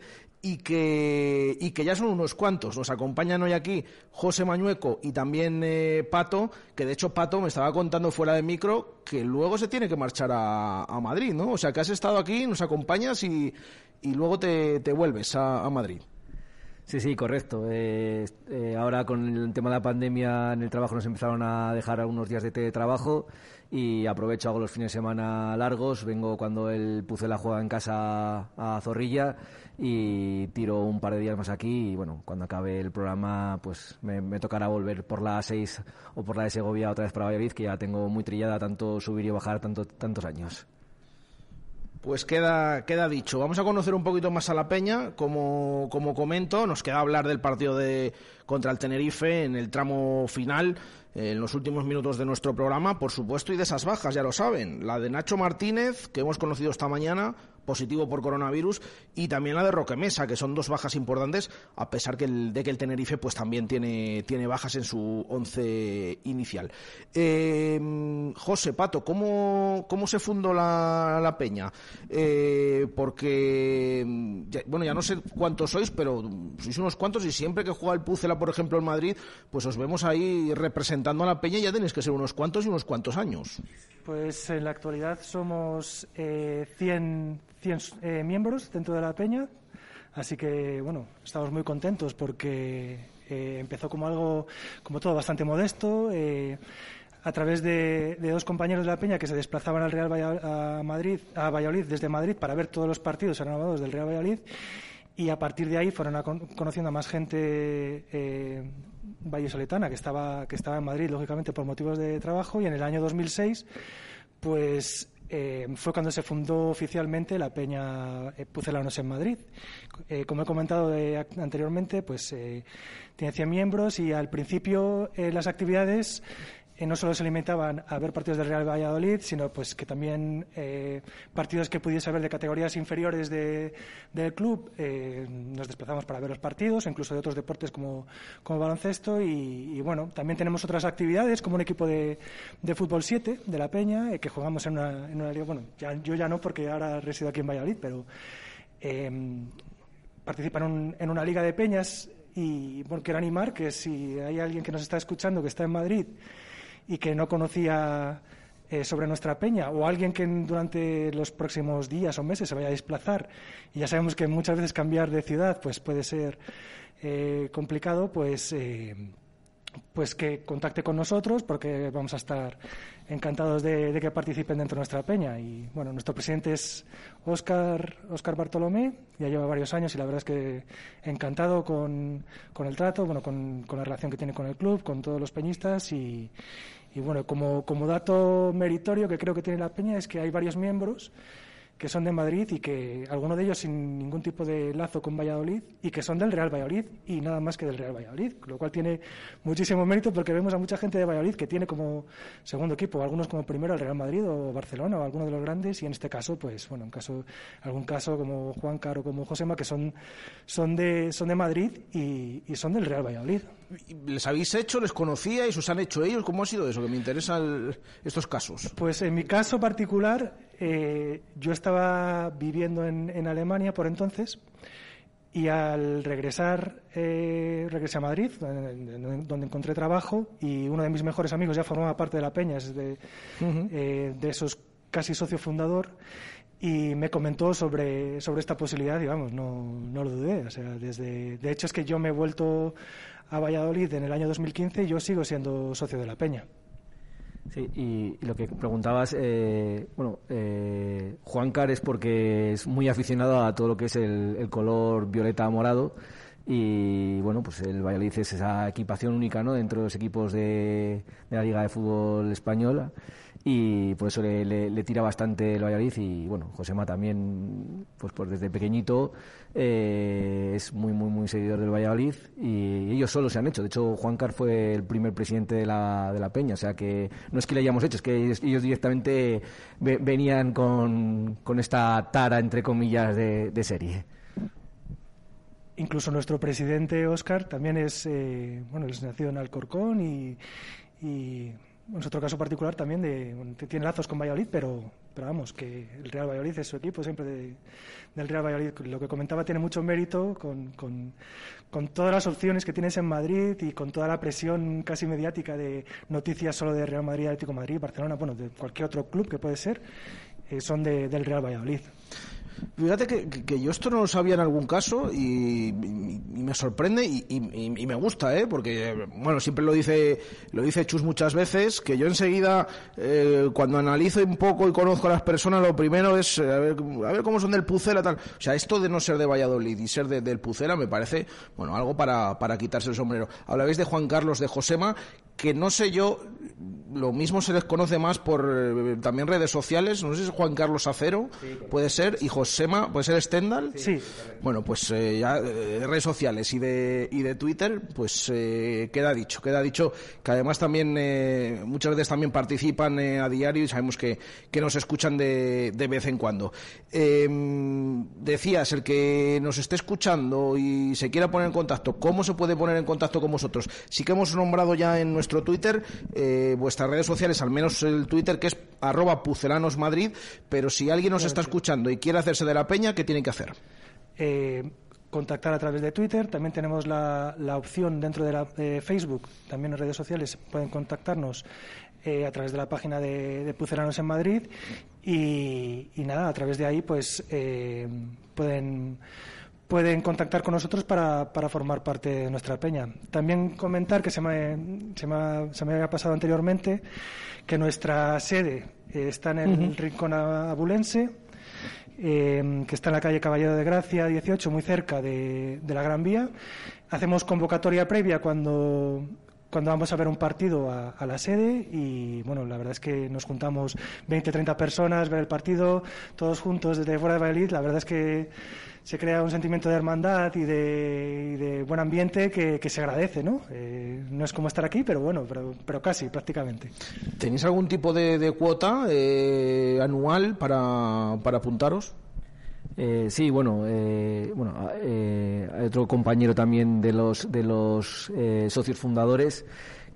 y que, y que ya son unos cuantos. Nos acompañan hoy aquí José Mañueco y también eh, Pato, que de hecho Pato me estaba contando fuera de micro que luego se tiene que marchar a, a Madrid, ¿no? O sea, que has estado aquí, nos acompañas y, y luego te, te vuelves a, Madrid. Sí, sí, correcto. Eh, eh, ahora con el tema de la pandemia en el trabajo nos empezaron a dejar algunos días de teletrabajo y aprovecho, hago los fines de semana largos, vengo cuando el Pucela juega en casa a Zorrilla y tiro un par de días más aquí y bueno, cuando acabe el programa pues me, tocará volver por la A6 o por la de Segovia otra vez para Valladolid que ya tengo muy trillada tanto subir y bajar tanto, tantos años. Pues queda, queda dicho. Vamos a conocer un poquito más a la Peña. Como, como comento, nos queda hablar del partido de, contra el Tenerife en el tramo final, eh, en los últimos minutos de nuestro programa, por supuesto, y de esas bajas, ya lo saben. La de Nacho Martínez, que hemos conocido esta mañana, positivo por coronavirus, y también la de Roque Mesa, que son dos bajas importantes, a pesar que el, de que el Tenerife pues también tiene, tiene bajas en su once inicial. Eh, José, Pato, ¿cómo, cómo se fundó la, la Peña? Eh, porque, bueno, ya no sé cuántos sois, pero sois unos cuantos y siempre que juega el Pucela, por ejemplo, en Madrid, pues os vemos ahí representando a la Peña y ya tenéis que ser unos cuantos y unos cuantos años. Pues en la actualidad somos eh, 100, 100 eh, miembros dentro de la peña, así que bueno, estamos muy contentos porque eh, empezó como algo, como todo, bastante modesto. eh, a través de, de dos compañeros de la Peña que se desplazaban al Real Valla- a Madrid, a Valladolid desde Madrid para ver todos los partidos renovados del Real Valladolid y a partir de ahí fueron a con- conociendo a más gente eh, vallesoletana que estaba, que estaba en Madrid, lógicamente por motivos de trabajo, y en el año 2006 pues eh, fue cuando se fundó oficialmente la Peña eh, Pucelanos en Madrid. Eh, como he comentado de- anteriormente, pues eh, tiene 100 miembros y al principio eh, las actividades no solo se limitaban a ver partidos del Real Valladolid, sino pues que también eh, partidos que pudiese haber de categorías inferiores de- del club, eh, nos desplazamos para ver los partidos, incluso de otros deportes como, baloncesto y, bueno, también tenemos otras actividades como un equipo de, de fútbol 7 de la Peña, eh, que jugamos en una, en una liga, bueno, ya- yo ya no porque ahora resido aquí en Valladolid, pero eh, participan un- en una liga de peñas y bueno, quiero animar que si hay alguien que nos está escuchando que está en Madrid y que no conocía eh, sobre nuestra peña o alguien que durante los próximos días o meses se vaya a desplazar. Y ya sabemos que muchas veces cambiar de ciudad pues puede ser eh, complicado pues eh, pues que contacte con nosotros porque vamos a estar encantados de, de que participen dentro de nuestra peña. Y bueno nuestro presidente es Óscar Óscar Bartolomé ya lleva varios años y la verdad es que encantado con, con el trato bueno con, con la relación que tiene con el club con todos los peñistas y, y bueno como, como dato meritorio que creo que tiene la peña es que hay varios miembros que son de Madrid y que algunos de ellos sin ningún tipo de lazo con Valladolid y que son del Real Valladolid y nada más que del Real Valladolid, lo cual tiene muchísimo mérito porque vemos a mucha gente de Valladolid que tiene como segundo equipo, algunos como primero el Real Madrid o Barcelona o alguno de los grandes y en este caso, pues bueno, en caso algún caso como Juan Caro como Josema que son son de son de Madrid y, y son del Real Valladolid. ¿Les habéis hecho, les conocíais, os han hecho ellos? ¿Cómo ha sido eso? Que me interesan estos casos. Pues en mi caso particular, eh, yo estaba viviendo en, en Alemania por entonces y al regresar, eh, regresé a Madrid, donde, encontré trabajo y uno de mis mejores amigos ya formaba parte de la peña, es de, eh, de esos casi socio fundador y me comentó sobre, sobre esta posibilidad y vamos, no, no lo dudé. O sea, desde, de hecho es que yo me he vuelto a Valladolid en el año 2015 y yo sigo siendo socio de la peña. Sí, y, lo que preguntabas, eh, bueno, eh, Juan Car es porque es muy aficionado a todo lo que es el, color violeta morado y bueno, pues el Valladolid es esa equipación única, ¿no? Dentro de los equipos de la Liga de Fútbol Española y por eso le, tira bastante el Valladolid y bueno, Josema también, pues, pues desde pequeñito eh, es muy, muy, muy seguidor del Valladolid y ellos solo se han hecho. De hecho, Juan Car fue el primer presidente de la, de la Peña, o sea que no es que le hayamos hecho, es que ellos, ellos directamente ve- venían con, con esta tara, entre comillas, de, de serie. Incluso nuestro presidente Oscar también es, eh, bueno, es nacido en Alcorcón y, y en otro caso particular también de, tiene lazos con Valladolid, pero, pero vamos, que el Real Valladolid es su equipo siempre de- del Real Valladolid. Lo que comentaba tiene mucho mérito con, con, con todas las opciones que tienes en Madrid y con toda la presión casi mediática de noticias solo de Real Madrid, Atlético Madrid, Barcelona, bueno, de cualquier otro club que puede ser, eh, son de- del Real Valladolid. Fíjate que, que- yo esto no lo sabía en algún caso y, me sorprende y me gusta, ¿eh? Porque, bueno, siempre lo dice, lo dice Chus muchas veces, que yo enseguida, eh, cuando analizo un poco y conozco a las personas, lo primero es eh, a ver, a ver cómo son del Pucela, tal. O sea, esto de no ser de Valladolid y ser de- del Pucela me parece, bueno, algo para, para quitarse el sombrero. Hablabais de Juan Carlos de Josema, que no sé yo, lo mismo se les conoce más por eh, también redes sociales, no sé si es Juan Carlos Acero, puede ser, y Josema, puede ser Stendhal. Sí. Bueno, pues eh, ya eh, de redes sociales y de, y de Twitter, pues eh, queda dicho, queda dicho que además también eh, muchas veces también participan eh, a diario y sabemos que, que nos escuchan de, de vez en cuando. Eh, decías, el que nos esté escuchando y se quiera poner en contacto, ¿cómo se puede poner en contacto con vosotros? Sí que hemos nombrado ya en nuestro Twitter eh, vuestras redes sociales, al menos el Twitter que es arroba pucelanosmadrid, pero si alguien nos está escuchando y quiere hacerse de la peña, ¿qué tiene que hacer? eh, contactar a través de Twitter. También tenemos la, la opción dentro de, la, de Facebook, también en redes sociales, pueden contactarnos eh, a través de la página de, de Pucelanos en Madrid. Y, y nada, a través de ahí pues eh, pueden pueden contactar con nosotros para, para formar parte de nuestra peña. También comentar que se me, se me, ha- se me había pasado anteriormente que nuestra sede eh, está en el. Rincón Abulense, eh, que está en la calle Caballero de Gracia 18, muy cerca de, de la Gran Vía. Hacemos convocatoria previa cuando, cuando vamos a ver un partido a, a la sede y bueno, la verdad es que nos juntamos 20, 30 personas, ver el partido, todos juntos desde fuera de Valladolid. La verdad es que se crea un sentimiento de hermandad y de, y de buen ambiente que, que se agradece, ¿no? Eh, no es como estar aquí, pero bueno, pero, pero casi, prácticamente. ¿Tenéis algún tipo de, de cuota eh, anual para, para apuntaros? Eh, sí, bueno, eh, bueno, eh, hay otro compañero también de los de los eh, socios fundadores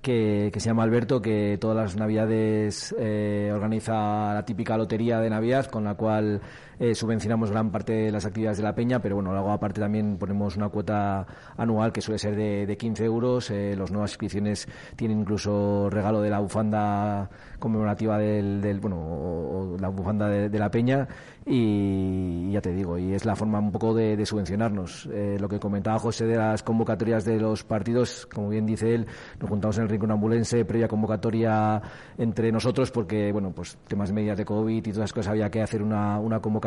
que, que se llama Alberto, que todas las navidades eh, organiza la típica lotería de Navidad, con la cual eh, subvencionamos gran parte de las actividades de la peña, pero bueno, luego aparte también ponemos una cuota anual que suele ser de, de 15 euros. Eh, las nuevas inscripciones tienen incluso regalo de la bufanda conmemorativa del, del bueno, o, o la bufanda de, de la peña y ya te digo, y es la forma un poco de, de subvencionarnos. Eh, lo que comentaba José de las convocatorias de los partidos, como bien dice él, nos juntamos en el Rincón Ambulense, previa convocatoria entre nosotros, porque, bueno, pues temas de medidas de COVID y todas esas cosas había que hacer una, una convocatoria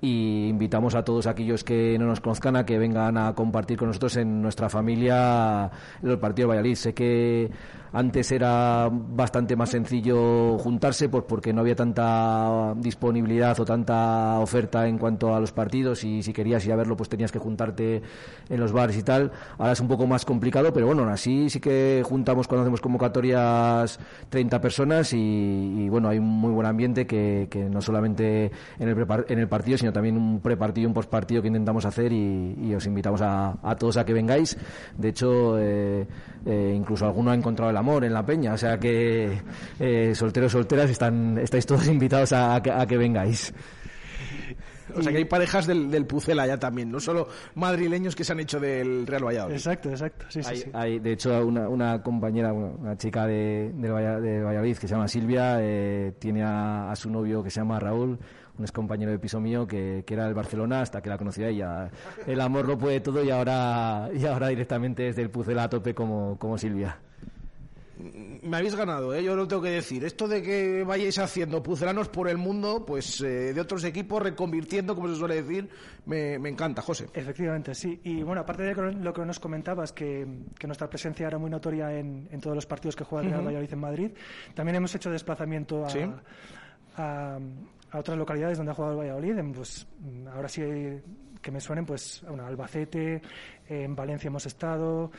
y invitamos a todos aquellos que no nos conozcan a que vengan a compartir con nosotros en nuestra familia el partido Valladolid. Sé que Antes era bastante más sencillo juntarse, pues porque no había tanta disponibilidad o tanta oferta en cuanto a los partidos y si querías ir a verlo, pues tenías que juntarte en los bares y tal. Ahora es un poco más complicado, pero bueno, así sí que juntamos cuando hacemos convocatorias 30 personas y, bueno, hay un muy buen ambiente que, que no solamente en el, en el partido, sino también un prepartido y un postpartido que intentamos hacer y, y os invitamos a, a todos a que vengáis. De hecho, eh, eh, incluso alguno ha encontrado el amor en la peña, o sea que eh, solteros, solteras, están, estáis todos invitados a, a que, a que vengáis. O sea que hay parejas del, del Pucela ya también, no solo madrileños que se han hecho del Real Valladolid. Exacto, exacto. Sí, sí, Hay, sí. hay, de hecho, una, una compañera, una, una chica de, del Valla- de Valladolid que se llama Silvia, eh, tiene a, a su novio que se llama Raúl, un ex compañero de piso mío que, que era del Barcelona hasta que la conocí a ella. El amor lo puede todo y ahora, y ahora directamente es del Pucela a tope como, como Silvia. Me habéis ganado, ¿eh? yo lo tengo que decir. Esto de que vayáis haciendo pucelanos por el mundo, pues eh, de otros equipos, reconvirtiendo, como se suele decir, me, me encanta, José. Efectivamente, sí. Y bueno, aparte de lo que nos comentabas, que, que nuestra presencia era muy notoria en, en todos los partidos que juega el Real. Valladolid en Madrid, también hemos hecho desplazamiento a, Sí. a, otras localidades donde ha jugado el Valladolid. Pues, ahora sí que me suenen, pues, bueno, Albacete, en Valencia hemos estado,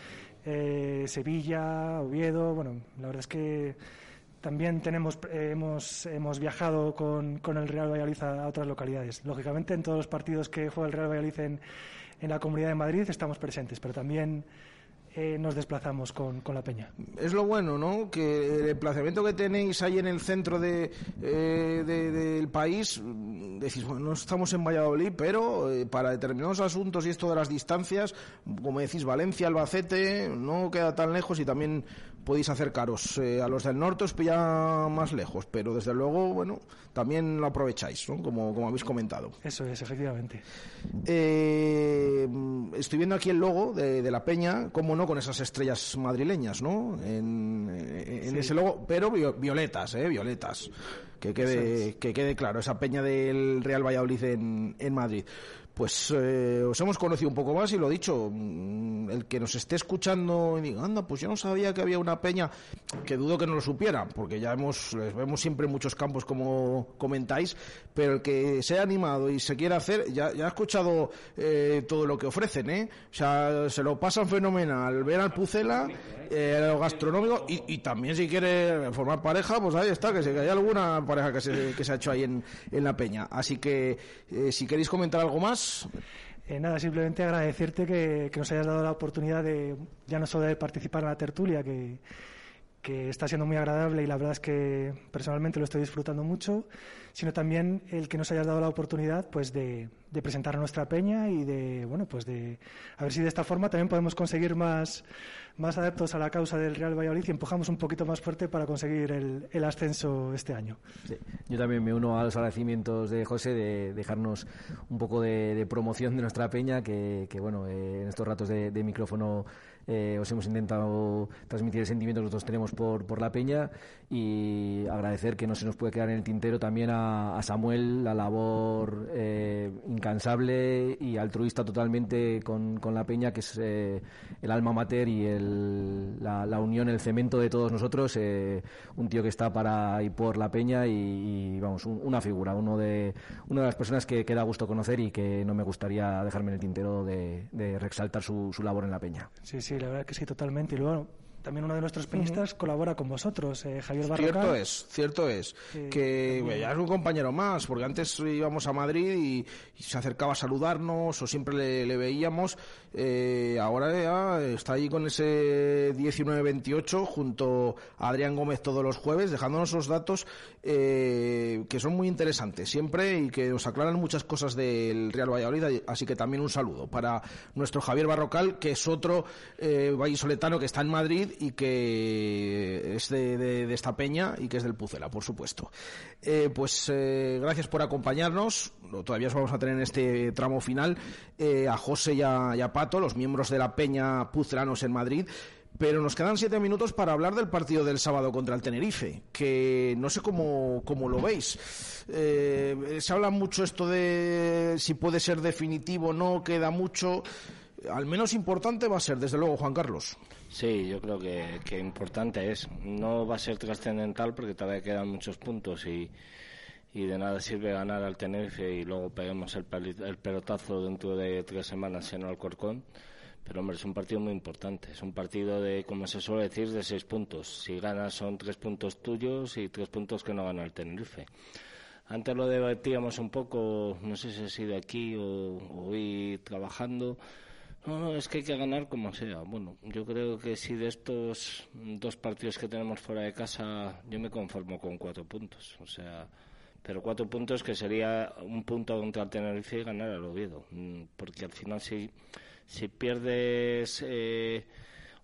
eh, Sevilla, Oviedo. Bueno, la verdad es que también tenemos, eh, hemos, hemos viajado con, con el Real Valladolid a otras localidades. Lógicamente, en todos los partidos que juega el Real Valladolid en, en la Comunidad de Madrid estamos presentes, pero también eh, nos desplazamos con, con la Peña. Es lo bueno, ¿no? Que el emplazamiento que tenéis ahí en el centro de, eh, de- del país, mm, decís, bueno, no estamos en Valladolid, pero eh, para determinados asuntos y esto de las distancias, como decís, Valencia, Albacete, no queda tan lejos y también podéis acercaros. Eh, a los del norte os pilla más lejos, pero desde luego, bueno, también lo aprovecháis, ¿no? Como, como habéis comentado. Eso es, efectivamente. Eh, estoy viendo aquí el logo de, de la Peña, cómo no, con esas estrellas madrileñas, ¿no? En, en Sí. ese logo, pero vio- violetas, ¿eh? Violetas. Que quede, es. que quede claro, esa Peña del Real Valladolid en, en Madrid. Pues eh, os hemos conocido un poco más y lo dicho, mm, el que nos esté escuchando y diga, anda, pues yo no sabía que había una peña, que dudo que no lo supiera, porque ya hemos, les vemos siempre en muchos campos como comentáis, pero el que se ha animado y se quiera hacer, ya, ya ha escuchado eh, todo lo que ofrecen, ¿eh? O sea, se lo pasan fenomenal, ver al Pucela, eh, lo gastronómico y, y también si quiere formar pareja, pues ahí está, que, que hay alguna pareja que se, que se ha hecho ahí en, en la peña. Así que eh, si queréis comentar algo más, Eh, nada, simplemente agradecerte que, nos hayas dado la oportunidad de, ya no solo de participar en la tertulia, que está siendo muy agradable y la verdad es que personalmente lo estoy disfrutando mucho, sino también el que nos hayas dado la oportunidad pues de, presentar a nuestra peña y de, bueno, pues de a ver si de esta forma también podemos conseguir más, más adeptos a la causa del Real Valladolid y empujamos un poquito más fuerte para conseguir el, ascenso este año. Yo también me uno a los agradecimientos de José de dejarnos un poco de, promoción de nuestra peña, que, bueno, eh, en estos ratos de micrófono eh, os hemos intentado transmitir el sentimiento que nosotros tenemos por, por la peña y agradecer que no se nos puede quedar en el tintero también a, a Samuel la labor eh, incansable y altruista totalmente con, con la peña, que es eh, el alma mater y el, la, la unión, el cemento de todos nosotros, eh, un tío que está para y por la peña y, y, vamos, un- una figura, uno de, una de las personas que, que da gusto conocer y que no me gustaría dejarme en el tintero de, de resaltar su, su labor en la peña. Sí, sí, la verdad que sí, totalmente. Y luego también uno de nuestros peñistas colabora con vosotros, eh, Javier Barrocal. Cierto es, cierto es. Que ya es un compañero más, porque antes íbamos a Madrid y, y se acercaba a saludarnos o siempre le, le veíamos. Eh, ahora ya está ahí con ese 19-28 junto a Adrián Gómez todos los jueves, dejándonos esos datos eh, que son muy interesantes siempre y que nos aclaran muchas cosas del Real Valladolid. Así que también un saludo para nuestro Javier Barrocal, que es otro eh, vallisoletano que está en Madrid y que es de, esta peña y que es del Pucela, por supuesto. Eh, pues eh, gracias por acompañarnos. Todavía os vamos a tener en este tramo final eh, a José y a, Pato, los miembros de la peña Pucelanos en Madrid. Pero nos quedan siete minutos para hablar del partido del sábado contra el Tenerife, que no sé cómo, cómo lo veis. Se habla mucho esto de si puede ser definitivo o no, queda mucho. Al menos importante va a ser, desde luego, Juan Carlos. Sí, yo creo que, que importante es. No va a ser trascendental porque todavía quedan muchos puntos y, y de nada sirve ganar al Tenerife y luego peguemos el, el pelotazo dentro de tres semanas en Alcorcón. Pero hombre, es un partido muy importante. Es un partido de, como se suele decir, de seis puntos. Si ganas son tres puntos tuyos y tres puntos que no gana el Tenerife. Antes lo debatíamos un poco, no sé si ha sido aquí o, o hoy trabajando. No, no, es que hay que ganar como sea. Bueno, yo creo que si de estos dos partidos que tenemos fuera de casa, yo me conformo con cuatro puntos. O sea, pero cuatro puntos que sería un punto contra el Tenerife y ganar al Oviedo. Mm, Porque al final si, si pierdes eh,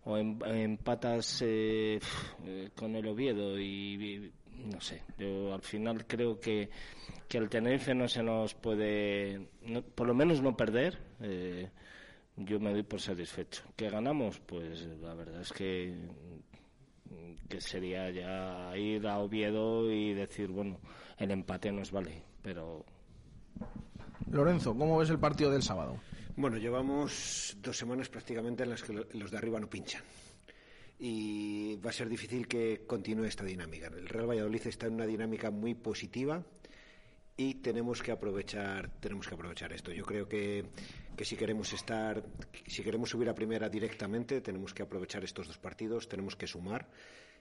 o em- empatas eh, eh, con el Oviedo y, y no sé, yo al final creo que, que el Tenerife no se nos puede, no- por lo menos no perder. eh, yo me doy por satisfecho. ¿Que ganamos? Pues la verdad es que, que sería ya ir a Oviedo y decir, bueno, el empate nos vale, pero Lorenzo, ¿cómo ves el partido del sábado? Bueno, llevamos dos semanas prácticamente en las que lo- los de arriba no pinchan. Y va a ser difícil que continúe esta dinámica. El Real Valladolid está en una dinámica muy positiva y tenemos que aprovechar tenemos que aprovechar esto. Yo creo que, que si queremos estar si queremos subir a primera directamente tenemos que aprovechar estos dos partidos, tenemos que sumar.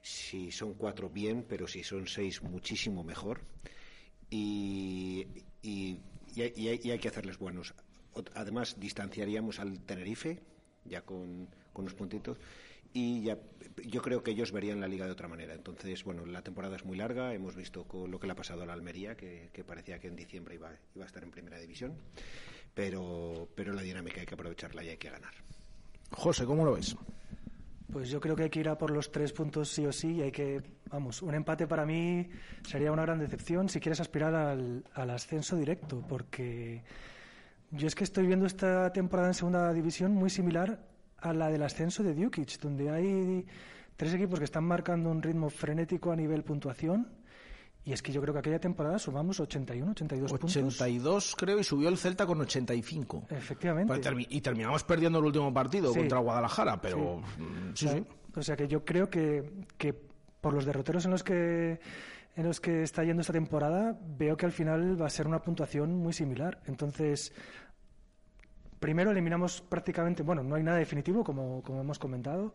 Si son cuatro bien, pero si son seis muchísimo mejor. Y, y, hay, que hacerles buenos. Además, distanciaríamos al Tenerife, ya con, con unos puntitos, y ya, yo creo que ellos verían la liga de otra manera. Entonces, bueno, la temporada es muy larga, hemos visto con lo que le ha pasado a la Almería, que, que parecía que en diciembre iba, iba a estar en primera división, pero, pero la dinámica hay que aprovecharla y hay que ganar. José, ¿cómo lo ves? Pues yo creo que hay que ir a por los tres puntos sí o sí y hay que, vamos, un empate para mí sería una gran decepción si quieres aspirar al, al ascenso directo, porque yo es que estoy viendo esta temporada en segunda división muy similar a la del ascenso de Dukic, donde hay tres equipos que están marcando un ritmo frenético a nivel puntuación y es que yo creo que aquella temporada sumamos 81, 82 puntos. 82 creo y subió el Celta con 85. Efectivamente. Pues termi- y terminamos perdiendo el último partido Sí. contra Guadalajara, pero Sí. mm, sí, O sea, sí. O sea que yo creo que, que por los derroteros en los que en los que está yendo esta temporada, veo que al final va a ser una puntuación muy similar. Entonces, primero eliminamos prácticamente, bueno, no hay nada definitivo, como, como hemos comentado,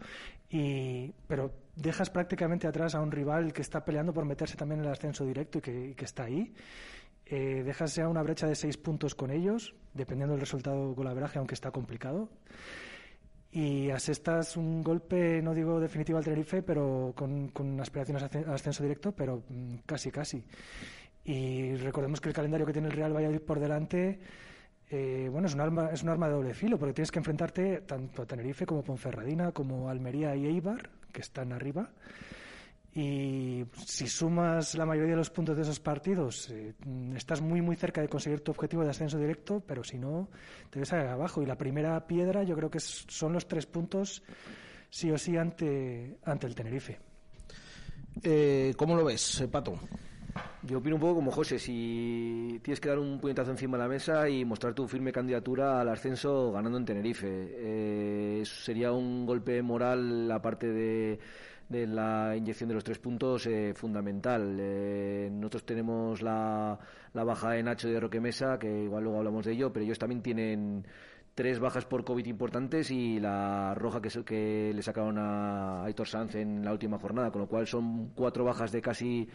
y, pero dejas prácticamente atrás a un rival que está peleando por meterse también en el ascenso directo y que, está ahí. Eh, dejas ya una brecha de seis puntos con ellos, dependiendo del resultado golaveraje, aunque está complicado. Y asestas un golpe, no digo definitivo al Tenerife, pero con, con aspiraciones a al ascenso directo, pero mm, casi, casi. Y recordemos que el calendario que tiene el Real Valladolid por delante, eh, bueno, es un, arma, es un arma de doble filo, porque tienes que enfrentarte tanto a Tenerife como Ponferradina, como Almería y Eibar, que están arriba. Y si sumas la mayoría de los puntos de esos partidos, eh, estás muy, muy cerca de conseguir tu objetivo de ascenso directo, pero si no, te ves abajo. Y la primera piedra yo creo que son los tres puntos, sí o sí, ante, ante el Tenerife. Eh, ¿Cómo lo ves, eh, Pato? Yo opino un poco como José, si tienes que dar un puñetazo encima de la mesa y mostrar tu firme candidatura al ascenso ganando en Tenerife. Eh, sería un golpe moral, aparte de, de la inyección de los tres puntos, eh, fundamental. Eh, nosotros tenemos la, la baja de Nacho y de Roque Mesa, que igual luego hablamos de ello, pero ellos también tienen tres bajas por COVID importantes y la roja que, es que le sacaron a Aitor Sanz en la última jornada, con lo cual son cuatro bajas de casi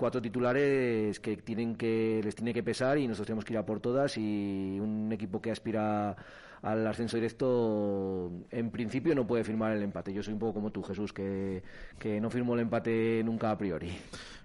cuatro titulares que tienen que les tiene que pesar y nosotros tenemos que ir a por todas y un equipo que aspira al ascenso directo en principio no puede firmar el empate. Yo soy un poco como tú, Jesús, que, que no firmo el empate nunca a priori.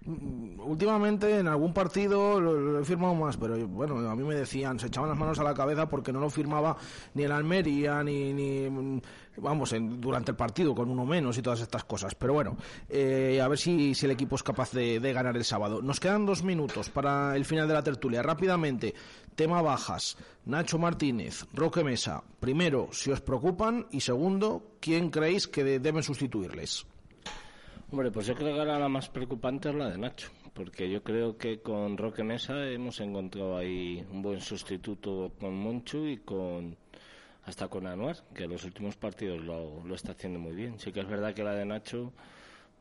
Mm, Últimamente en algún partido lo, he firmado más, pero bueno, a mí me decían, se echaban las manos a la cabeza porque no lo firmaba ni el Almería, ni, ni mm, vamos, en- durante el partido con uno menos y todas estas cosas. Pero bueno, eh, a ver si, si el equipo es capaz de, de ganar el sábado. Nos quedan dos minutos para el final de la tertulia. Rápidamente, tema bajas. Nacho Martínez, Roque Mesa. Primero, si os preocupan y segundo, ¿quién creéis que de- deben sustituirles? Hombre, pues yo creo que ahora la más preocupante es la de Nacho, porque yo creo que con Roque Mesa hemos encontrado ahí un buen sustituto con Monchu y con hasta con Anuar, que en los últimos partidos lo, lo está haciendo muy bien. Sí que es verdad que la de Nacho,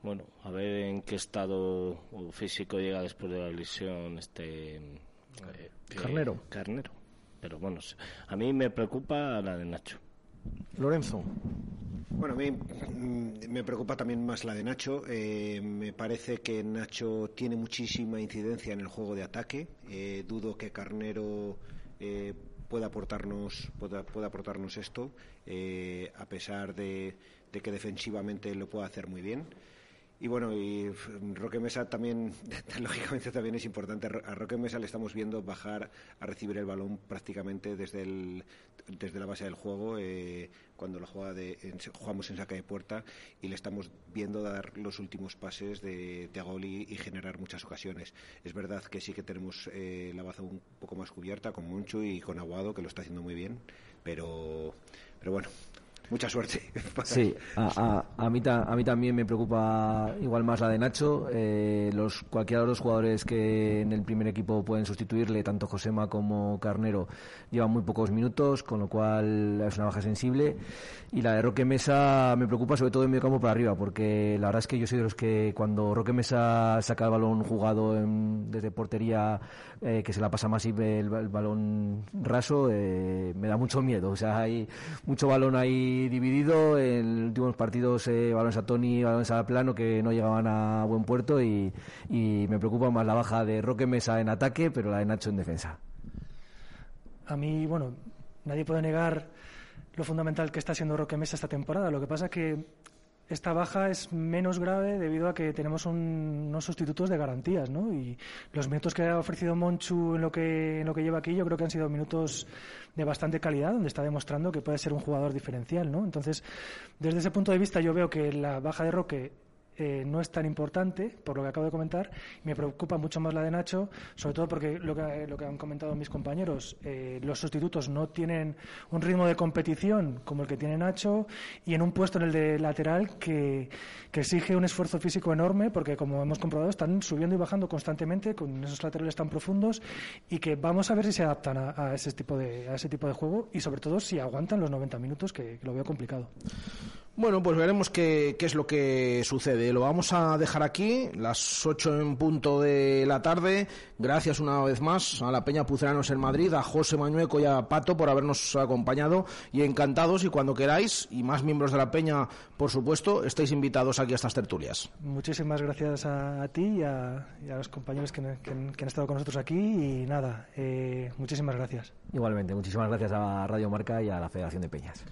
bueno, a ver en qué estado físico llega después de la lesión este eh, Carnero. Carnero. Pero bueno, a mí me preocupa la de Nacho. Lorenzo. Bueno, a mí mm, me preocupa también más la de Nacho. Eh, me parece que Nacho tiene muchísima incidencia en el juego de ataque. Eh, dudo que Carnero eh, pueda aportarnos pueda, pueda aportarnos esto, a pesar de, de que defensivamente lo pueda hacer muy bien. Y bueno, y Roque Mesa también, lógicamente también es importante. A Roque Mesa le estamos viendo bajar a recibir el balón prácticamente desde el, desde la base del juego, eh, cuando la juega de, en- jugamos en saca de puerta y le estamos viendo dar los últimos pases de, de gol y, y generar muchas ocasiones. Es verdad que sí que tenemos eh, la baza un poco más cubierta con Moncho y con Aguado, que lo está haciendo muy bien, pero, pero bueno, mucha suerte. Sí, a, mí, también me preocupa igual más la de Nacho. Eh, los, cualquiera de los jugadores que en el primer equipo pueden sustituirle, tanto Josema como Carnero, llevan muy pocos minutos, con lo cual es una baja sensible. Y la de Roque Mesa me preocupa sobre todo en medio campo para arriba, porque la verdad es que yo soy de los que cuando Roque Mesa saca el balón jugado en- desde portería, eh, que se la pasa más y el balón raso, eh, me da mucho miedo. O sea, hay mucho balón ahí dividido. En últimos partidos, eh, balones a Tony, balones a plano que no llegaban a buen puerto y, y me preocupa más la baja de Roque Mesa en ataque, pero la de Nacho en defensa. A mí, bueno, nadie puede negar lo fundamental que está siendo Roque Mesa esta temporada. Lo que pasa que esta baja es menos grave debido a que tenemos un- unos sustitutos de garantías, ¿no? Y los minutos que ha ofrecido Monchu en lo que en lo que lleva aquí, yo creo que han sido minutos de bastante calidad, donde está demostrando que puede ser un jugador diferencial, ¿no? Entonces, desde ese punto de vista, yo veo que la baja de Roque eh, no es tan importante, por lo que acabo de comentar. Me preocupa mucho más la de Nacho, sobre todo porque lo que, lo que han comentado mis compañeros, eh, los sustitutos no tienen un ritmo de competición como el que tiene Nacho y en un puesto en el de lateral que, exige un esfuerzo físico enorme porque, como hemos comprobado, están subiendo y bajando constantemente con esos laterales tan profundos y que vamos a ver si se adaptan a, ese, tipo de, a ese tipo de juego y, sobre todo, si aguantan los 90 minutos, que lo veo complicado. Bueno, pues veremos qué, qué es lo que sucede. Lo vamos a dejar aquí, las 8 en punto de la tarde. Gracias una vez más a la Peña Puceranos en Madrid, a José Mañueco y a Pato por habernos acompañado y encantados y cuando queráis, y más miembros de la Peña, por supuesto, estáis invitados aquí a estas tertulias. Muchísimas gracias a, a ti y a, y a los compañeros que, que han estado con nosotros aquí y nada, eh, muchísimas gracias. Igualmente, muchísimas gracias a Radio Marca y a la Federación de Peñas.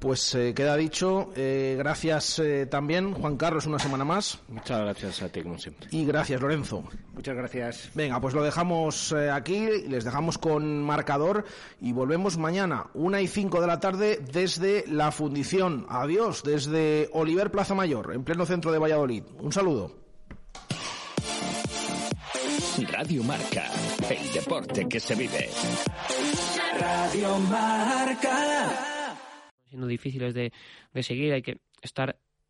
Pues eh, queda dicho, eh, gracias eh, también Juan Carlos una semana más Muchas gracias a ti, como siempre. y gracias Lorenzo. Muchas gracias. Venga, pues lo dejamos eh, aquí, les dejamos con marcador y volvemos mañana, una y cinco de la tarde, desde la fundición. Adiós, desde Oliver Plaza Mayor, en pleno centro de Valladolid. Un saludo. Radio Marca, el deporte que se vive. Radio Marca. Siendo difíciles de, de seguir, hay que estar